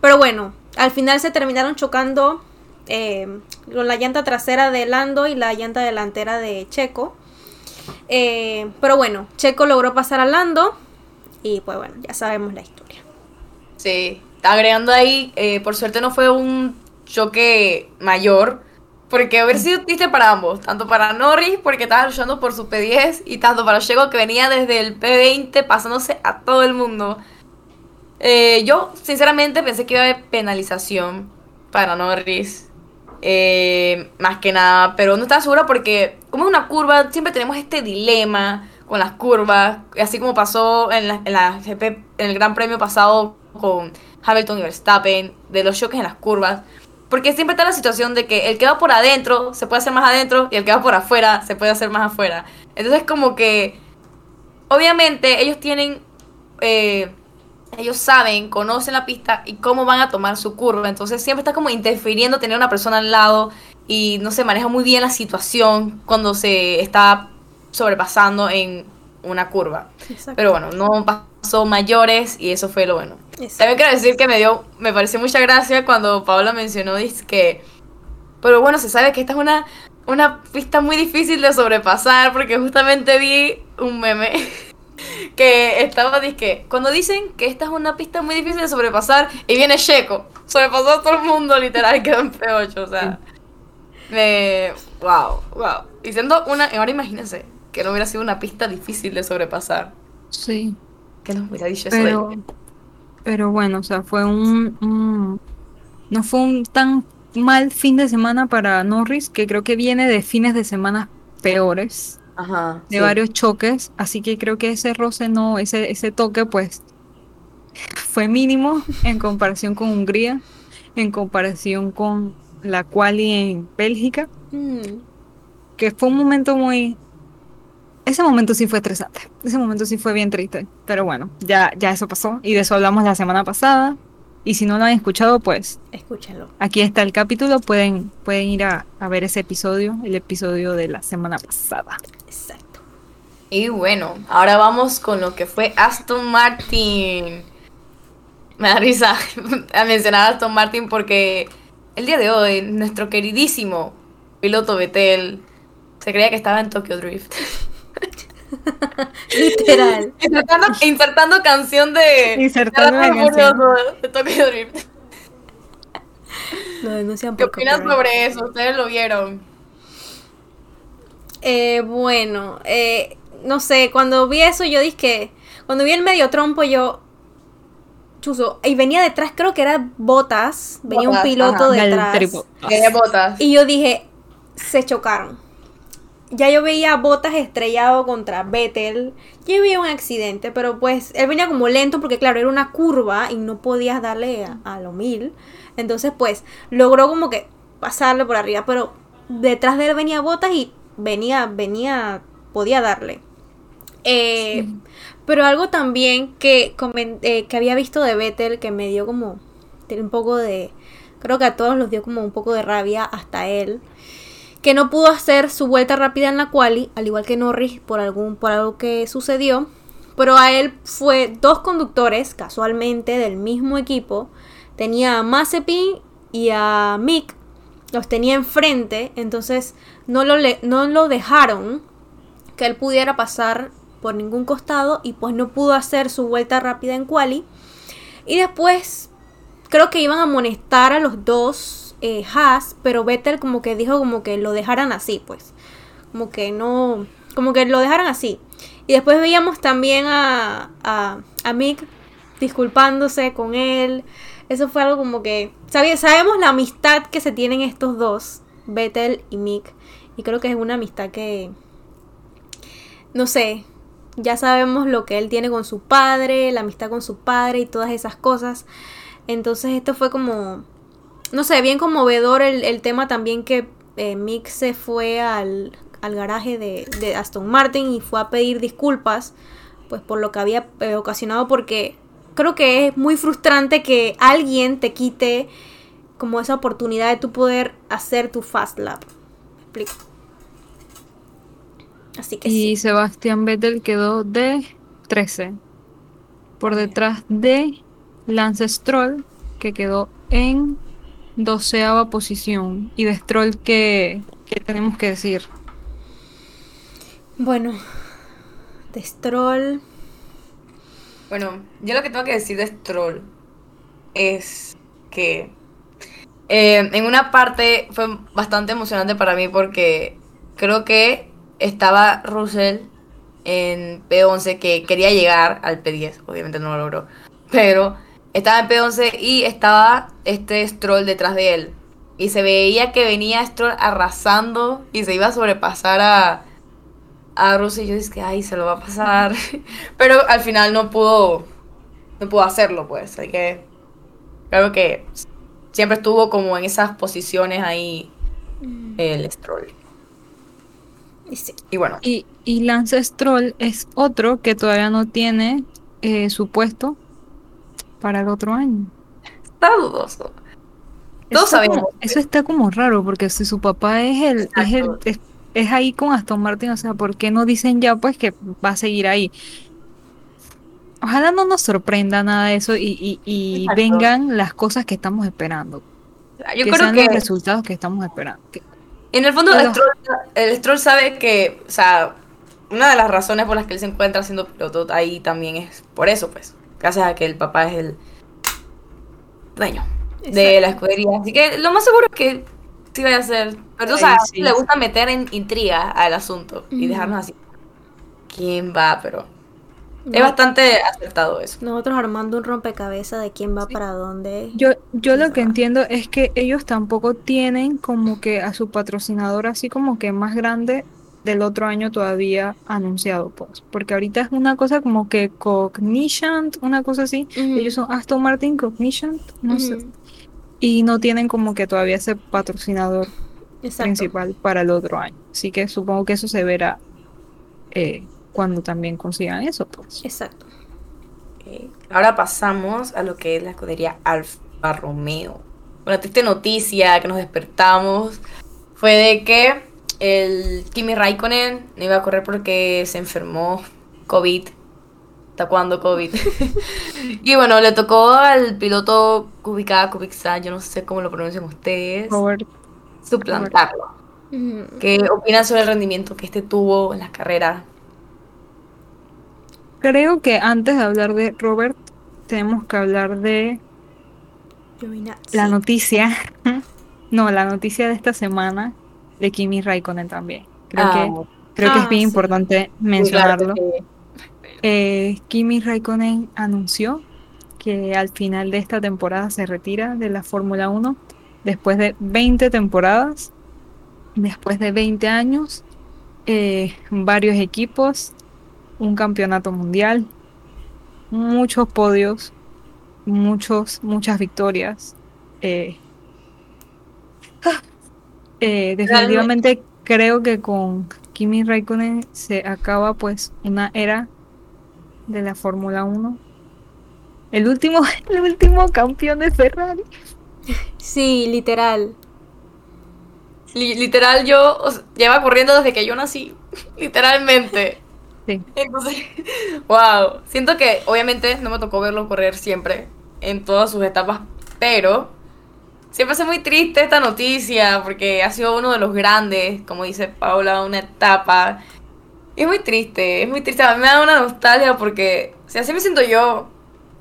Pero bueno, al final se terminaron chocando eh, con la llanta trasera de Lando y la llanta delantera de Checo. Eh, pero bueno, Checo logró pasar a Lando y pues bueno, ya sabemos la historia. Sí, agregando ahí, eh, por suerte no fue un choque mayor, porque haber sido triste para ambos, tanto para Norris, porque estaba luchando por su P10, y tanto para Checo, que venía desde el P20 pasándose a todo el mundo. Eh, yo, sinceramente, pensé que iba a haber penalización para Norris, eh, más que nada, pero no estaba segura porque, como es una curva, siempre tenemos este dilema con las curvas, así como pasó en la, GP, en el Gran Premio pasado con Hamilton y Verstappen, de los choques en las curvas. Porque siempre está la situación de que el que va por adentro se puede hacer más adentro y el que va por afuera se puede hacer más afuera. Entonces como que, obviamente ellos tienen, eh, ellos saben, conocen la pista y cómo van a tomar su curva. Entonces siempre está como interfiriendo tener una persona al lado y no se maneja muy bien la situación cuando se está sobrepasando en una curva. Exacto. Pero bueno, no pasó mayores y eso fue lo bueno. Exacto. También quiero decir que me dio, me pareció mucha gracia cuando Paola mencionó que, pero bueno, se sabe que esta es una, una pista muy difícil de sobrepasar porque justamente vi un meme <laughs> que estaba que cuando dicen que esta es una pista muy difícil de sobrepasar y viene Checo, sobrepasó a todo el mundo literal <laughs> quedó en P8, o sea, me, wow, wow. Y siendo una, ahora imagínense que no hubiera sido una pista difícil de sobrepasar, Sí. que nos hubiera dicho eso Pero, de- pero bueno, o sea, fue un, un- No fue un tan mal fin de semana para Norris, que creo que viene de fines de semana peores, Ajá. de sí. varios choques, así que creo que ese roce no, ese, ese toque, pues, fue mínimo en comparación con Hungría, en comparación con la quali en Bélgica, Mm, que fue un momento muy... Ese momento sí fue estresante, ese momento sí fue bien triste, pero bueno, ya, ya eso pasó y de eso hablamos la semana pasada y si no lo han escuchado, pues escúchalo. aquí está el capítulo, pueden, pueden ir a, a ver ese episodio, el episodio de la semana pasada. Exacto. Y bueno, ahora vamos con lo que fue Aston Martin. Me da risa <laughs> a mencionar a Aston Martin porque el día de hoy nuestro queridísimo piloto Betel se creía que estaba en Tokyo Drift. <laughs> <laughs> Literal. insertando, insertando canción de, Insertando la canción. De Tokyo Drift. Lo denuncian ¿Qué por opinan copyright. sobre eso? ¿Ustedes lo vieron? Eh, bueno, eh, no sé, cuando vi eso yo dije cuando vi el medio trompo yo, chuzo, y venía detrás, creo que era Botas, venía un Bottas, piloto ajá. Detrás. botas. Y yo dije, se chocaron. Ya yo veía Botas estrellado contra Vettel, ya veía un accidente, pero pues él venía como lento porque claro, era una curva y no podías darle a, a lo mil. Entonces pues logró como que pasarle por arriba, pero detrás de él venía Botas y venía, venía, podía darle. Eh, Pero algo también que, eh, que había visto de Vettel que me dio como un poco de... Creo que a todos los dio como un poco de rabia, hasta él. Que no pudo hacer su vuelta rápida en la quali, al igual que Norris, por, algún, por algo que sucedió. Pero a él fue dos conductores, casualmente, del mismo equipo. Tenía a Mazepin y a Mick. Los tenía enfrente, entonces no lo, le- no lo dejaron que él pudiera pasar por ningún costado y pues no pudo hacer su vuelta rápida en quali. Y después creo que iban a amonestar a los dos eh, Haas, pero Vettel como que dijo como que lo dejaran así, pues. Como que no, como que lo dejaran así. Y después veíamos también a, a, a Mick disculpándose con él. Eso fue algo como que... sabe- Sabemos la amistad que se tienen estos dos, Vettel y Mick. Y creo que es una amistad que... No sé, ya sabemos lo que él tiene con su padre, la amistad con su padre y todas esas cosas. Entonces esto fue como... No sé, bien conmovedor el, el tema también que eh, Mick se fue al, al garaje de, de Aston Martin y fue a pedir disculpas pues por lo que había eh, ocasionado porque creo que es muy frustrante que alguien te quite como esa oportunidad de tú poder hacer tu fast lap. ¿Me explico? Así que Y sí. Sebastián Vettel quedó de 13. Por detrás de Lance Stroll, que quedó en doceava posición. Y de Stroll, que tenemos que decir? Bueno, de Stroll. Bueno, yo lo que tengo que decir de Stroll es que eh, en una parte fue bastante emocionante para mí porque creo que estaba Russell en P11 que quería llegar al P10, obviamente no lo logró, pero estaba en P11 y estaba este Stroll detrás de él y se veía que venía Stroll arrasando y se iba a sobrepasar a, a Russell y yo dije, ay, se lo va a pasar. <laughs> Pero al final no pudo, no pudo hacerlo, pues. Así que creo que siempre estuvo como en esas posiciones ahí el Stroll. sí. Y bueno, Y, y Lance Stroll es otro que todavía no tiene eh, su puesto para el otro año. está dudoso. Eso Todos está sabemos. como- eso está como raro, porque si su papá es el, es el, es, es ahí con Aston Martin, o sea, ¿por qué no dicen ya pues que va a seguir ahí? Ojalá no nos sorprenda nada de eso y, y, y Exacto. vengan las cosas que estamos esperando. Yo que creo sean que los resultados que estamos esperando. Que- en el fondo el Stroll, el Stroll sabe que, o sea, una de las razones por las que él se encuentra siendo piloto ahí también es por eso, pues. Gracias a que el papá es el dueño de la escudería. Así que lo más seguro es que sí vaya a ser. Pero tú Ay, sabes, sí, le gusta meter en intriga al asunto y dejarnos así. ¿Quién va? Pero es bastante acertado eso. Nosotros armando un rompecabezas de quién va para dónde. Yo, yo lo que entiendo es que ellos tampoco tienen como que a su patrocinador así como que más grande del otro año todavía anunciado, pues. Porque ahorita es una cosa como que Cognizant, una cosa así. Ellos son Aston Martin Cognizant, no sé. Y no tienen como que todavía ese patrocinador Exacto. principal para el otro año. Así que supongo que eso se verá eh, cuando también consigan eso, pues. Exacto. Ok, Ahora pasamos a lo que es la escudería Alfa Romeo. Una triste noticia que nos despertamos fue de que el Kimi Raikkonen no iba a correr porque se enfermó COVID. ¿Hasta cuándo COVID? <laughs> y bueno, le tocó al piloto Kubica, Kubica, yo no sé cómo lo pronuncian ustedes, Robert, suplantarlo. ¿Qué opinan sobre el rendimiento que este tuvo en las carreras? creo que antes de hablar de Robert, tenemos que hablar de Giovinazzi. la noticia. <laughs> no, la noticia de esta semana de Kimi Raikkonen también. Creo Ah, que, creo que Ah, es bien sí. importante mencionarlo. claro Eh, Kimi Raikkonen anunció que al final de esta temporada se retira de la Fórmula 1 después de 20 temporadas, después de 20 años eh, varios equipos, un campeonato mundial, muchos podios, muchos, muchas victorias. eh, eh, definitivamente creo que con Kimi Raikkonen se acaba pues una era de la Fórmula 1. El último, <laughs> el último campeón de Ferrari. Sí, literal. Li- literal, yo o sea, lleva corriendo desde que yo nací. <laughs> Literalmente. Sí. Entonces, <laughs> wow. Siento que obviamente no me tocó verlo correr siempre, en todas sus etapas, pero siempre es muy triste esta noticia porque ha sido uno de los grandes, como dice Paula, una etapa. Y es muy triste, es muy triste. A mí me da una nostalgia porque, o sea, así me siento yo,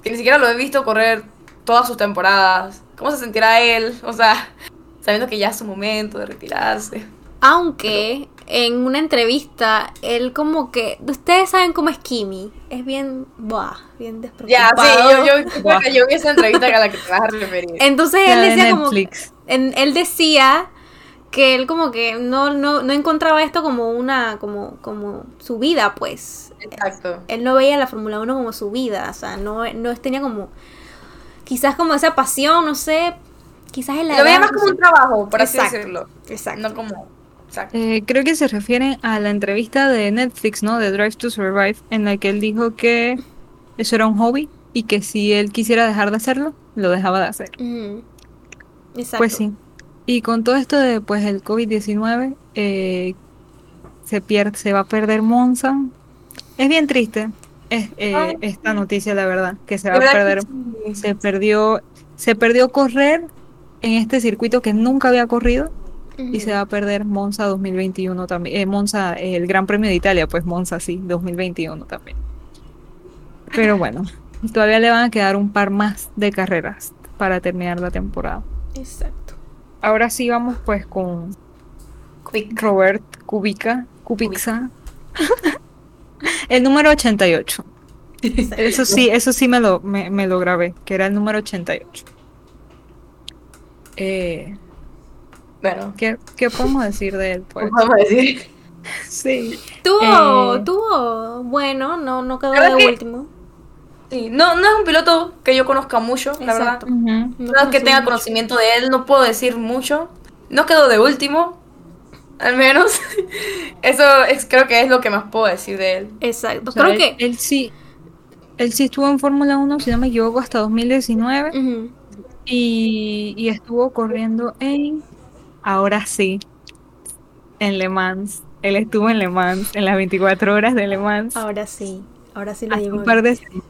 que ni siquiera lo he visto correr todas sus temporadas. ¿Cómo se sentirá él? O sea, <laughs> sabiendo que ya es su momento de retirarse. Aunque en una entrevista, él como que. Ustedes saben cómo es Kimi. Es bien. Buah, bien Ya, despreocupado. sí, yo, yo, vi esa entrevista a la que te vas a referir. Entonces él de decía como. Netflix. en- él decía que él como que no, no, no encontraba esto como una. como, como su vida, pues. Exacto. Él no veía la Fórmula 1 como su vida. O sea, no, no tenía como. Quizás como esa pasión, no sé. Quizás en la Lo veía más como un trabajo, por así Exacto. decirlo. Exacto. No como. Exacto. Eh, creo que se refieren a la entrevista de Netflix, ¿no? De Drive to Survive, en la que él dijo que eso era un hobby y que si él quisiera dejar de hacerlo, lo dejaba de hacer. Exacto. Pues sí. Y con todo esto de pues el COVID-19, eh, se pierde, se va a perder Monza. Es bien triste es, eh, esta noticia, la verdad, que se va a perder. Se perdió, se perdió correr en este circuito que nunca había corrido y se va a perder Monza 2021 también. Eh, Monza, el Gran Premio de Italia, pues Monza sí, 2021 también. Pero bueno, todavía le van a quedar un par más de carreras para terminar la temporada. Exacto. Ahora sí vamos pues con Quick. Robert Kubica, Kubica. el número 88. <laughs> Eso sí, eso sí me lo, me, me lo grabé, que era el número 88. Eh, Bueno, ¿qué, ¿Qué podemos decir de él? Pues? ¿qué podemos decir? Sí. Tuvo, Eh, tuvo, bueno, no, no quedó ¿Verdad de que- último. Sí, no, no es un piloto que yo conozca mucho, la verdad. No No es que tenga mucho. conocimiento de él, no puedo decir mucho. No quedó de último, al menos. <laughs> Eso es, creo que es lo que más puedo decir de él. Exacto. O sea, Creo él, que. él sí, él sí estuvo en Fórmula 1, si no me equivoco, hasta 2019 Ujú. y, y estuvo corriendo en, ahora sí, en Le Mans. Él estuvo en Le Mans, en las 24 horas de Le Mans. Ahora sí. Ahora sí lo Hace digo. un par de semanas.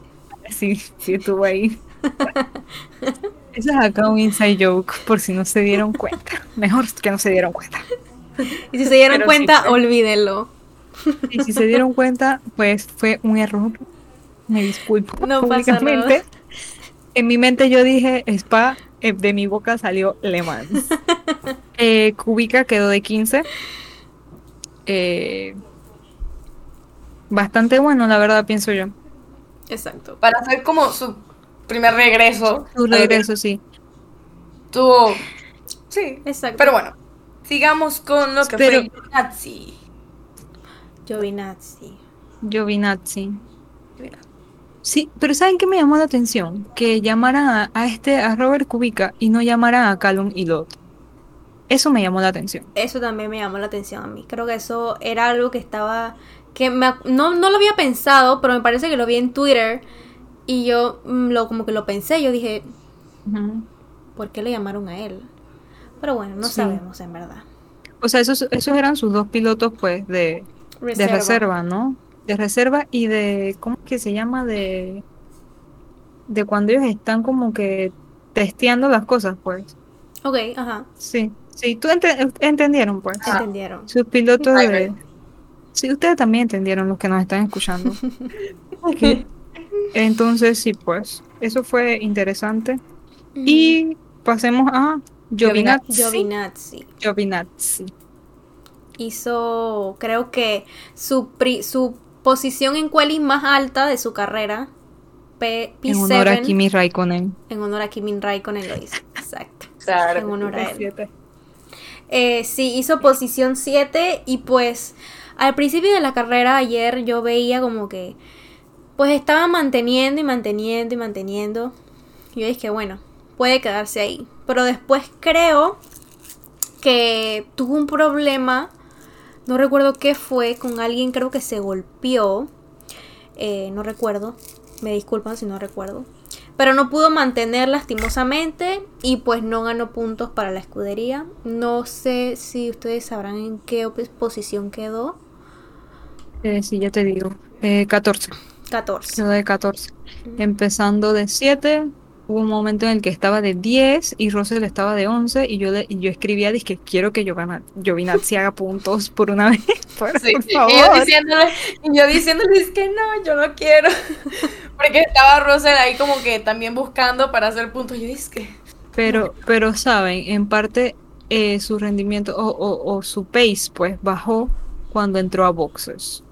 Sí, sí estuvo ahí. <laughs> Eso es acá un inside joke, por si no se dieron cuenta. Mejor que no se dieron cuenta. Y si se dieron Pero sí, cuenta, pues. olvídenlo. Y si se dieron cuenta, pues fue un error. Me disculpo No pasa públicamente. En mi mente yo dije Spa, eh, de mi boca salió Le Mans. <laughs> Eh, Kubica quedó de 15. Eh, bastante bueno, la verdad, pienso yo. Exacto. Para hacer como su primer regreso. Su regreso, sí. Tuvo. Sí. Exacto. Pero bueno, sigamos con lo que Pero- fue Nazi. Giovinazzi. Giovinazzi. Sí, pero ¿saben qué me llamó la atención? Que llamaran a, a este, a Robert Kubica y no llamaran a Callum Ilott. Eso me llamó la atención. Eso también me llamó la atención a mí. Creo que eso era algo que estaba. que me no, no lo había pensado, pero me parece que lo vi en Twitter. Y yo mm, lo, como que lo pensé. Yo dije. ¿por qué le llamaron a él? Pero bueno, no Sí. sabemos en verdad. O sea, esos, esos eran sus dos pilotos, pues, de, de reserva, ¿no? De reserva y de, ¿cómo es que se llama? De, de cuando ellos están como que testeando las cosas, pues. Ok, ajá. Sí, sí, tú ente- entendieron, pues. Ah. Entendieron. Sus pilotos Ay, de... ay. Sí, ustedes también entendieron los que nos están escuchando. <laughs> Entonces, sí, pues, eso fue interesante. Y pasemos a Giovinazzi. Giovinazzi Giovinazzi. hizo, creo que su, pri- su posición en quali más alta de su carrera. P, En honor a P7 Kimi Raikkonen. en honor a Kimi Raikkonen lo hizo. Exacto. Claro. En honor a él. Eh, sí, hizo posición 7 y pues al principio de la carrera ayer yo veía como que pues estaba manteniendo y manteniendo y manteniendo. Yo dije, bueno, puede quedarse ahí. Pero después creo que tuvo un problema, no recuerdo qué fue, con alguien creo que se golpeó. Eh, no recuerdo, me disculpan si no recuerdo. Pero no pudo mantener lastimosamente y pues no ganó puntos para la escudería. No sé si ustedes sabrán en qué posición quedó. Eh, sí, ya te digo. Eh, 14. 14. Quedó de 14. Empezando de 7. Hubo un momento en el que estaba de 10 y Russell estaba de 11 y yo, le, y yo escribía, dije, quiero que Giovanna- Giovinazzi haga puntos por una vez. <laughs> Por, Sí, por y yo favor. diciéndole, y yo diciéndole, es que no, yo no quiero. Porque estaba Russell ahí como que también buscando para hacer puntos. Yo dije, que Pero, pero saben, en parte eh, su rendimiento o, o- o su pace pues bajó cuando entró a boxes.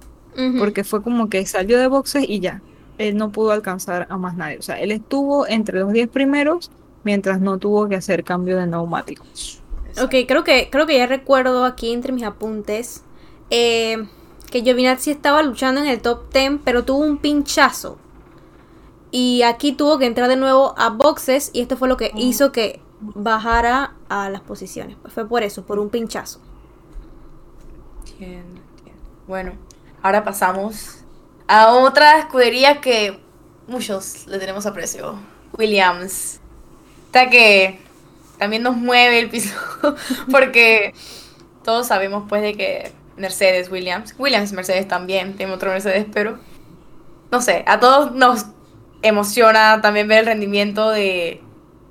Porque fue como que salió de boxes y ya. Él no pudo alcanzar a más nadie. O sea, él estuvo entre los 10 primeros mientras no tuvo que hacer cambio de neumáticos. Ok, creo que, creo que ya recuerdo aquí entre mis apuntes eh, que Giovinazzi estaba luchando en el top 10, pero tuvo un pinchazo. Y aquí tuvo que entrar de nuevo a boxes y esto fue lo que hizo que bajara a las posiciones. Pues fue por eso, por un pinchazo. Entiendo, entiendo. Bueno, ahora pasamos a otra escudería que muchos le tenemos aprecio. Williams. Esta que también nos mueve el piso. <laughs> porque todos sabemos pues de que Mercedes, Williams. Williams, Mercedes también. Tengo otro Mercedes, pero... No sé, a todos nos emociona también ver el rendimiento de,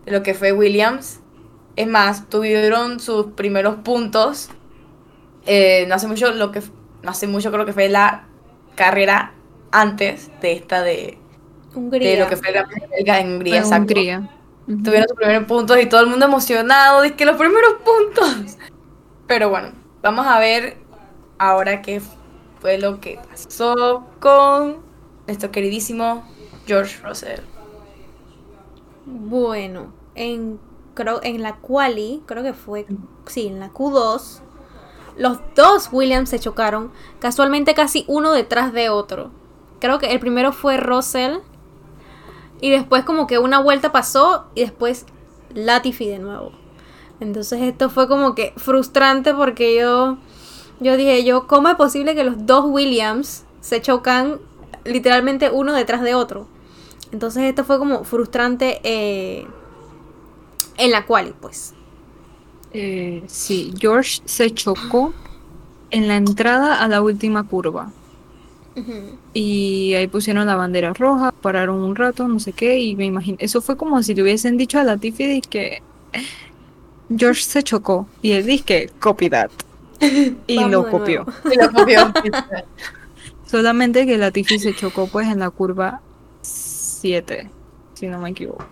de lo que fue Williams. Es más, tuvieron sus primeros puntos eh, no hace mucho lo que no hace mucho creo que fue la carrera antes de esta de, Hungría. de lo que fue la en Hungría, En. Hungría. Tuvieron sus primeros puntos y todo el mundo emocionado, es que los primeros puntos. Pero bueno, vamos a ver ahora qué fue lo que pasó con nuestro queridísimo George Russell. Bueno, en, creo, en la quali, creo que fue, sí, en la Q2, los dos Williams se chocaron, casualmente casi uno detrás de otro. Creo que el primero fue Russell y después como que una vuelta pasó y después Latifi de nuevo. Entonces esto fue como que frustrante porque yo, yo dije yo, ¿cómo es posible que los dos Williams se chocan literalmente uno detrás de otro? Entonces esto fue como frustrante eh, en la quali, pues. Eh, sí, George se chocó en la entrada a la última curva. Y ahí pusieron la bandera roja, pararon un rato, no sé qué, y me imagino, eso fue como si le hubiesen dicho a Latifi que George se chocó, y él dice copy that. <laughs> Y Vamos lo copió. Y lo copió. <laughs> Solamente que Latifi se chocó pues en la curva 7, si no me equivoco.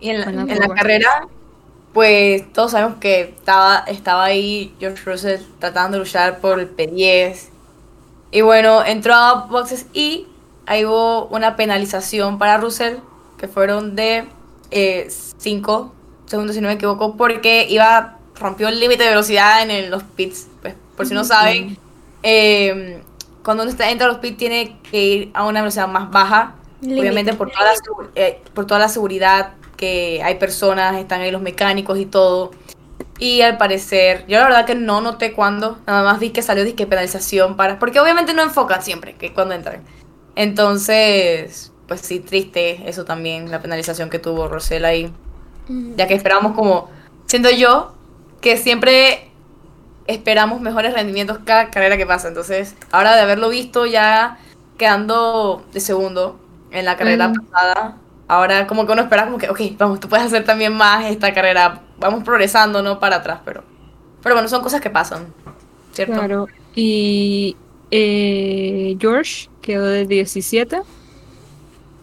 Y en la, En la en la curva. carrera, pues todos sabemos que estaba, estaba ahí George Russell tratando de luchar por el P10. Y bueno, entró a boxes y ahí hubo una penalización para Russell, que fueron de 5 segundos, si no me equivoco, porque iba rompió el límite de velocidad en el- los pits. Pues, por si no saben, eh, cuando uno está, entra a los pits tiene que ir a una velocidad más baja, Obviamente por toda, la, eh, por toda la seguridad que hay personas, están ahí los mecánicos y todo. Y al parecer, yo la verdad que no noté cuándo, nada más vi que salió disque penalización para, porque obviamente no enfocan siempre que cuando entran. Entonces, pues sí, triste eso también, la penalización que tuvo Rosell ahí, ya que esperamos como, siendo yo, que siempre esperamos mejores rendimientos cada carrera que pasa. Entonces, ahora de haberlo visto ya quedando de segundo en la carrera Mm. pasada, ahora como que uno espera como que, ok, vamos, tú puedes hacer también más esta carrera, vamos progresando, no para atrás, pero, pero bueno, son cosas que pasan, ¿cierto? Claro. Y eh, George quedó de 17.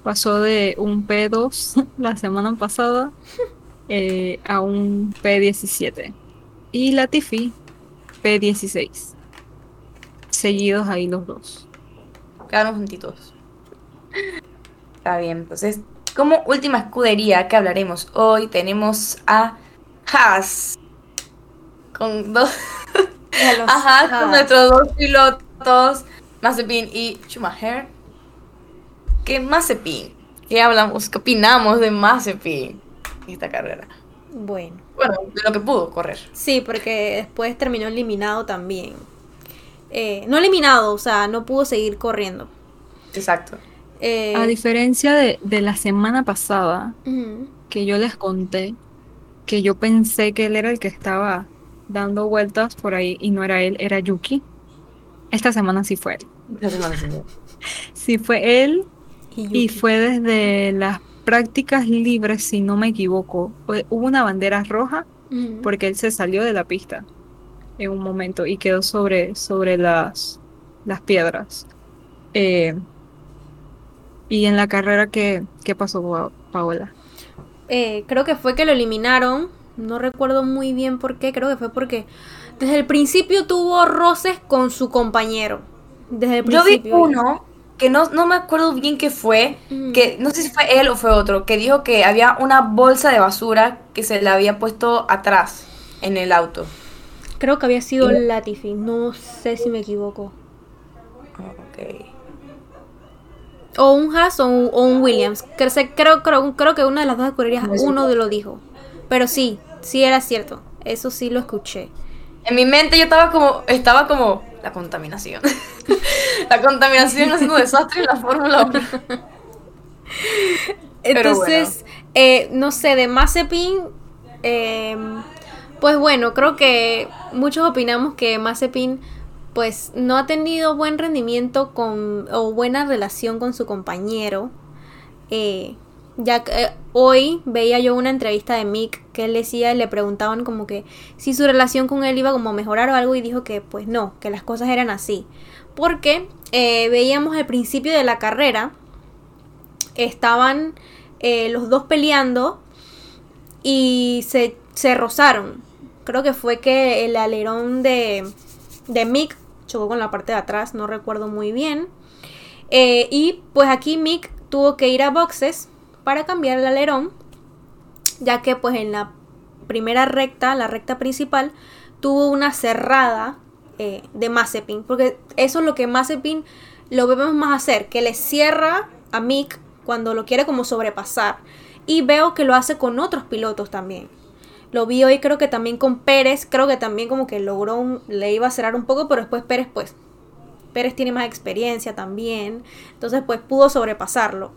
Pasó de un P2 <laughs> la semana pasada <laughs> eh, a un P17. Y Latifi, P16. Seguidos ahí los dos. Quedaron juntitos. <laughs> Está bien, entonces, como última escudería que hablaremos hoy, tenemos a Haas. Con dos. <laughs> Ajá, con Haas. nuestros dos pilotos, Mazepin y Schumacher. ¿Qué Mazepin? ¿Qué hablamos? ¿Qué opinamos de Mazepin en esta carrera? Bueno, Bueno, de lo que pudo correr. sí, porque después terminó eliminado también. Eh, no eliminado, o sea, no pudo seguir corriendo. Exacto. Eh, A diferencia de, de la semana pasada, que yo les conté que yo pensé que él era el que estaba dando vueltas por ahí y no era él, era Yuki. Esta semana sí fue él. Esta semana sí. <laughs> Sí fue él Y fue desde las prácticas libres, si no me equivoco. Fue- Hubo una bandera roja porque él se salió de la pista en un momento y quedó sobre, sobre las, las piedras. Eh, y en la carrera, ¿qué, qué pasó, Pa- Paola? Eh, creo que fue que lo eliminaron. No recuerdo muy bien por qué. Creo que fue porque desde el principio tuvo roces con su compañero. Desde el Yo vi principio. uno que no, no me acuerdo bien qué fue, Ujú. que no sé si fue él o fue otro, que dijo que había una bolsa de basura que se le había puesto atrás en el auto. Creo que había sido Y- Latifi. No sé si me equivoco. Ok. O un Haas o un, o un Williams. Creo, creo, creo que una de las dos escuderías, uno de lo dijo. Pero sí, sí era cierto. Eso sí lo escuché. En mi mente yo estaba como, estaba como la contaminación. <laughs> la contaminación haciendo desastre en la Fórmula 1. <laughs> Pero Entonces, eh, no sé, de Mazepin, eh, pues bueno, creo que muchos opinamos que Mazepin pues no ha tenido buen rendimiento con o buena relación con su compañero. Eh, ya que eh, hoy veía yo una entrevista de Mick que él decía, le preguntaban como que si su relación con él iba como a mejorar o algo y dijo que pues no, que las cosas eran así. Porque eh, veíamos al principio de la carrera, estaban eh, los dos peleando y se, se rozaron. Creo que fue que el alerón de, de Mick chocó con la parte de atrás, no recuerdo muy bien. Eh, y pues aquí Mick tuvo que ir a boxes para cambiar el alerón, ya que pues en la primera recta, la recta principal, tuvo una cerrada eh, de Mazepin, porque eso es lo que Mazepin lo vemos más hacer, que le cierra a Mick cuando lo quiere como sobrepasar. Y veo que lo hace con otros pilotos también. Lo vi hoy creo que también con Pérez, creo que también como que logró, un- le iba a cerrar un poco, pero después Pérez pues, Pérez tiene más experiencia también, entonces pues pudo sobrepasarlo.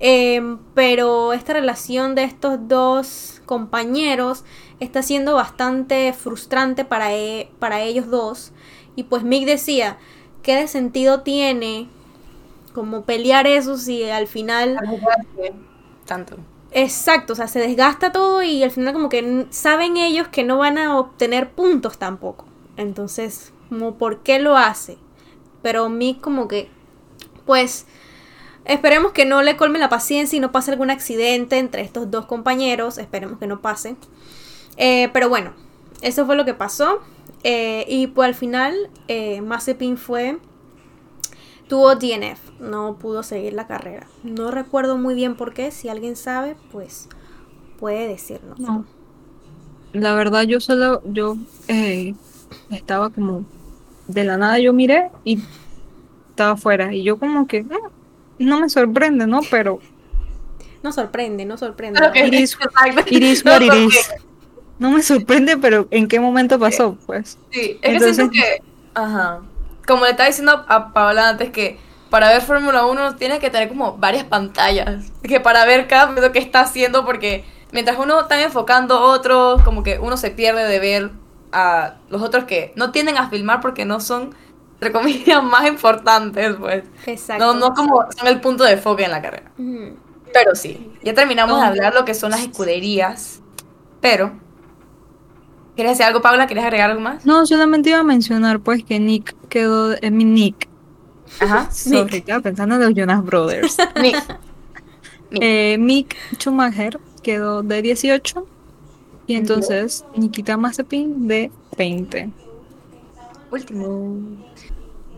Em, pero esta relación de estos dos compañeros está siendo bastante frustrante para, e- para ellos dos. Y pues Mick decía, ¿qué de sentido tiene como pelear eso si al final... Tanto. Exacto, o sea, se desgasta todo y al final como que saben ellos que no van a obtener puntos tampoco. Entonces, como por qué lo hace. Pero Mick como que, pues, esperemos que no le colme la paciencia y no pase algún accidente entre estos dos compañeros. Esperemos que no pase. Eh, pero bueno, eso fue lo que pasó. Eh, y pues al final, eh, Mazepin fue tuvo DNF, no pudo seguir la carrera. No recuerdo muy bien por qué, si alguien sabe, pues puede decirnos. No. La verdad, yo solo, yo eh, estaba como, de la nada yo miré y estaba afuera. Y yo como que, "Mm, no me sorprende, ¿no? Pero No sorprende, no sorprende. Pero que- It is- exacto. it is No, what it is. No me sorprende, pero ¿en qué momento pasó? Pues. Sí, es que Entonces- siento que, ajá, como le estaba diciendo a Paola antes que para ver Fórmula 1 tienes que tener como varias pantallas, que para ver cada momento que está haciendo porque mientras uno está enfocando otros, como que uno se pierde de ver a los otros que no tienden a filmar porque no son, entre comillas, <laughs> más importantes, pues. Exacto. No, no como son el punto de enfoque en la carrera. Pero sí, ya terminamos de hablar lo que son las escuderías, pero... ¿Quieres decir algo, Paula? ¿Quieres agregar algo más? No, solamente iba a mencionar pues que Nick quedó, eh, mi Nick, Ajá. <laughs> sorry, estaba pensando en los Jonas Brothers. <laughs> Nick. <laughs> Eh, Mick Schumacher quedó de 18 y entonces Nikita Mazepin de 20. Último.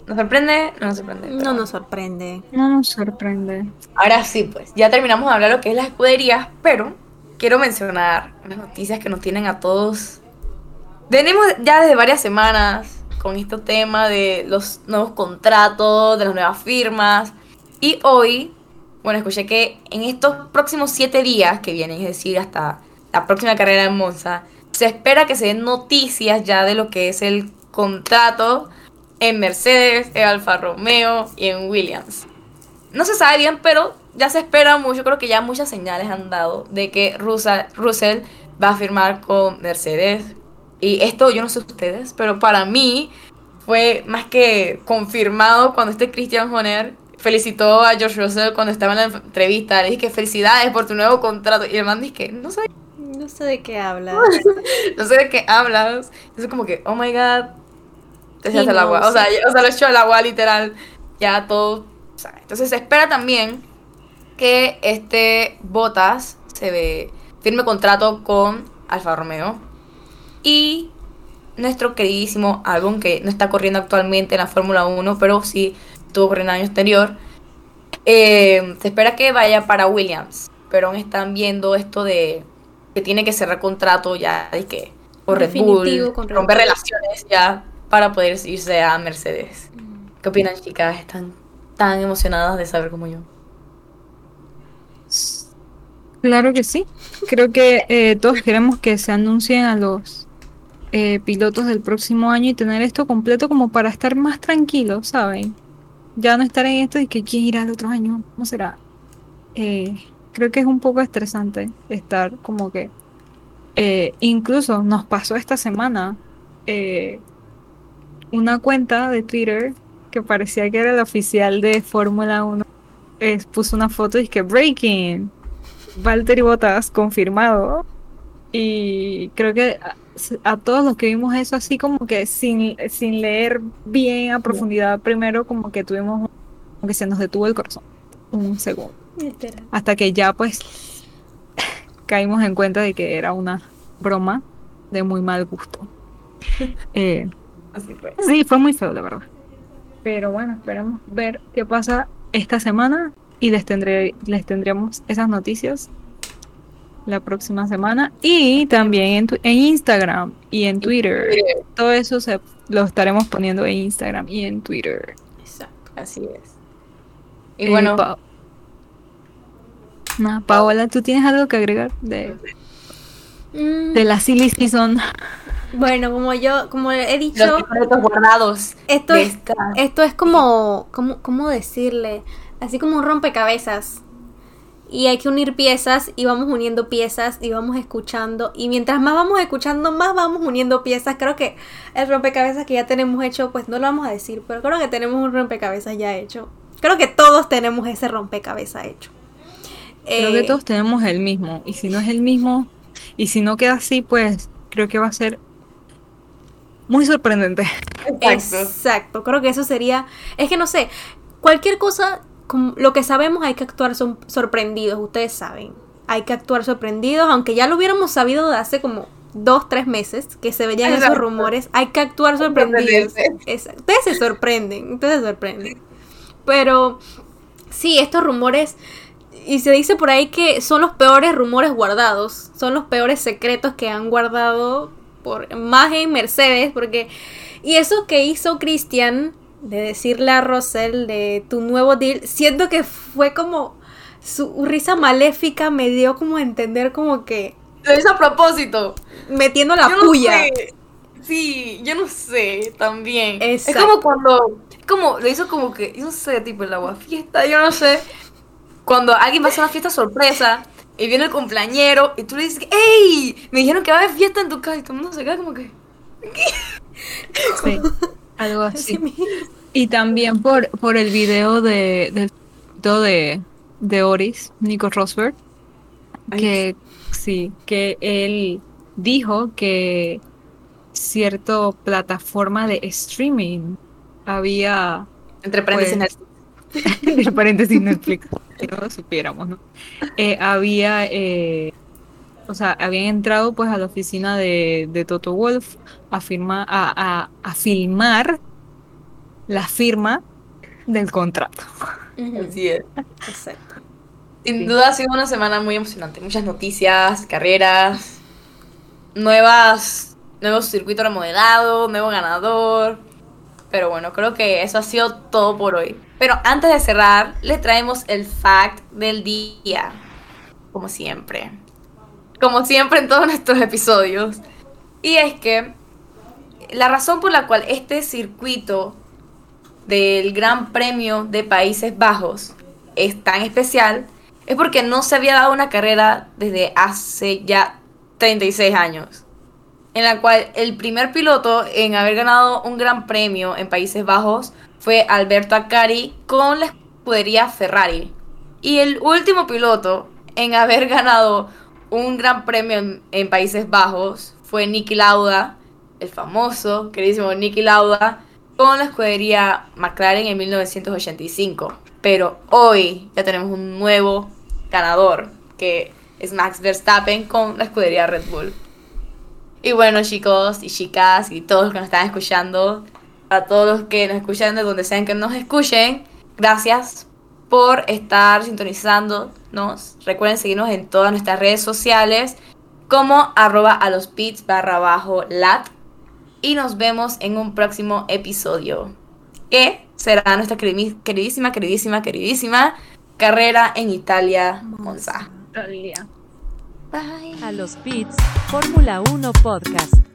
¿Nos sorprende? No nos sorprende. No nos sorprende. No nos sorprende. Ahora sí, pues, ya terminamos de hablar lo que es las escuderías, pero quiero mencionar unas noticias que nos tienen a todos. Venimos ya desde varias semanas con este tema de los nuevos contratos, de las nuevas firmas. Y hoy, bueno, escuché que en estos próximos siete días que vienen, es decir, hasta la próxima carrera en Monza, se espera que se den noticias ya de lo que es el contrato en Mercedes, en Alfa Romeo y en Williams. No se sabe bien, pero ya se espera mucho. Creo que ya muchas señales han dado de que Russell, va a firmar con Mercedes. Y esto, yo no sé ustedes, pero para mí fue más que confirmado cuando este Christian Horner felicitó a George Russell cuando estaba en la entrevista. Le dije que felicidades por tu nuevo contrato. Y el man dice que no sé, No sé de qué hablas. <laughs> no sé de qué hablas. Es como que, oh my god. Te Sí, echaste el no, agua. O sea, sí. o sea, lo echó al agua literal. Ya todo. o sea, entonces se espera también que este Botas se ve, firme contrato con Alfa Romeo. Y nuestro queridísimo álbum que no está corriendo actualmente en la Fórmula 1, pero sí estuvo corriendo el año anterior. eh, se espera que vaya para Williams, pero aún están viendo esto de que tiene que cerrar contrato ya de que o Red Bull, Definitivo con Red romper Bull. relaciones ya para poder irse a Mercedes. ¿Qué opinan, chicas? ¿Están tan emocionadas de saber como yo? Claro que sí. Creo que eh, todos queremos que se anuncien a los eh, pilotos del próximo año y tener esto completo como para estar más tranquilos, ¿saben? Ya no estar en esto y que quién irá el otro año, ¿cómo será? Eh, creo que es un poco estresante estar como que... eh, incluso nos pasó esta semana una cuenta de Twitter que parecía que era la oficial de Fórmula 1. eh, puso una foto y es que Breaking. Valtteri Bottas confirmado. Y creo que a, todos los que vimos eso así como que sin, sin leer bien a profundidad primero como que tuvimos como que se nos detuvo el corazón un segundo. Literal. Hasta que ya pues caímos en cuenta de que era una broma de muy mal gusto. <laughs> Eh, Así fue. Sí, fue muy feo, la verdad. Pero bueno, esperamos ver qué pasa esta semana y les, tendré, les tendremos esas noticias la próxima semana. Y también en, tu- en Instagram y en Twitter. Todo eso se, lo estaremos poniendo en Instagram y en Twitter. Exacto, así es. Y Eh, bueno, Pa- Nah, Paola, ¿tú tienes algo que agregar de, Mm, de la silly season? Bueno, como yo, como he los dicho, secretos guardados esto es, esta. esto es como, como, ¿cómo decirle? Así como un rompecabezas. Y hay que unir piezas y vamos uniendo piezas y vamos escuchando. Y mientras más vamos escuchando, más vamos uniendo piezas. Creo que el rompecabezas que ya tenemos hecho, pues no lo vamos a decir, pero creo que tenemos un rompecabezas ya hecho. Creo que todos tenemos ese rompecabezas hecho. Creo Eh, que todos tenemos el mismo. Y si no es el mismo, y si no queda así, pues creo que va a ser muy sorprendente. Exacto. Exacto, creo que eso sería, es que no sé, cualquier cosa, como lo que sabemos hay que actuar son sorprendidos, ustedes saben, hay que actuar sorprendidos, aunque ya lo hubiéramos sabido de hace como dos, tres meses que se veían esos rumores, hay que actuar sorprendidos. Exacto. Ustedes se sorprenden, ustedes se sorprenden. Pero sí, estos rumores, y se dice por ahí que son los peores rumores guardados, son los peores secretos que han guardado por más en Mercedes, porque y eso que hizo Christian de decirle a Russell de tu nuevo deal, siento que fue como su risa maléfica me dio como a entender como que Lo hizo a propósito. metiendo la Yo no puya. sé. Sí, yo no sé, también. Exacto. Es como cuando, como, lo hizo como que, yo no sé, tipo el agua fiesta, yo no sé. Cuando alguien va a hacer una fiesta sorpresa y viene el cumpleañero y tú le dices, ¡Ey! Me dijeron que va a haber fiesta en tu casa y todo el mundo se queda como que... Sí, <laughs> algo así. Y también por, por el video de, del de, de Oris, Nico Rosberg, que sí, que él dijo que cierta plataforma de streaming había Entre paréntesis, Pues, <laughs> entre paréntesis <laughs> Netflix, que no lo supiéramos, ¿no? Eh, había, eh, o sea, habían entrado pues a la oficina de, de Toto Wolf a, firma, a, a, a filmar la firma del contrato. Así es. Exacto. Sin Sí. duda ha sido una semana muy emocionante. Muchas noticias, carreras, nuevas, nuevo circuito remodelado, nuevo ganador. Pero bueno, creo que eso ha sido todo por hoy. Pero antes de cerrar, le traemos el fact del día. Como siempre. Como siempre en todos <laughs> nuestros episodios. Y es que la razón por la cual este circuito del Gran Premio de Países Bajos es tan especial es porque no se había dado una carrera desde hace ya 36 años, en la cual el primer piloto en haber ganado un Gran Premio en Países Bajos fue Alberto Acari con la escudería Ferrari. Y el último piloto en haber ganado un Gran Premio en, Países Bajos fue Niki Lauda, el famoso, queridísimo Niki Lauda, con la escudería McLaren en 1985. Pero hoy ya tenemos un nuevo ganador, que es Max Verstappen con la escudería Red Bull. Y bueno, chicos y chicas y todos los que nos están escuchando, a todos los que nos escuchan de donde sean que nos escuchen, gracias por estar sintonizándonos. Recuerden seguirnos en todas nuestras redes sociales como arroba a los pits barra bajo lat. Y nos vemos en un próximo episodio. Que será nuestra queridísima, queridísima, queridísima carrera en Italia, Monza. Italia. Bye. A los pits, Fórmula 1 Podcast.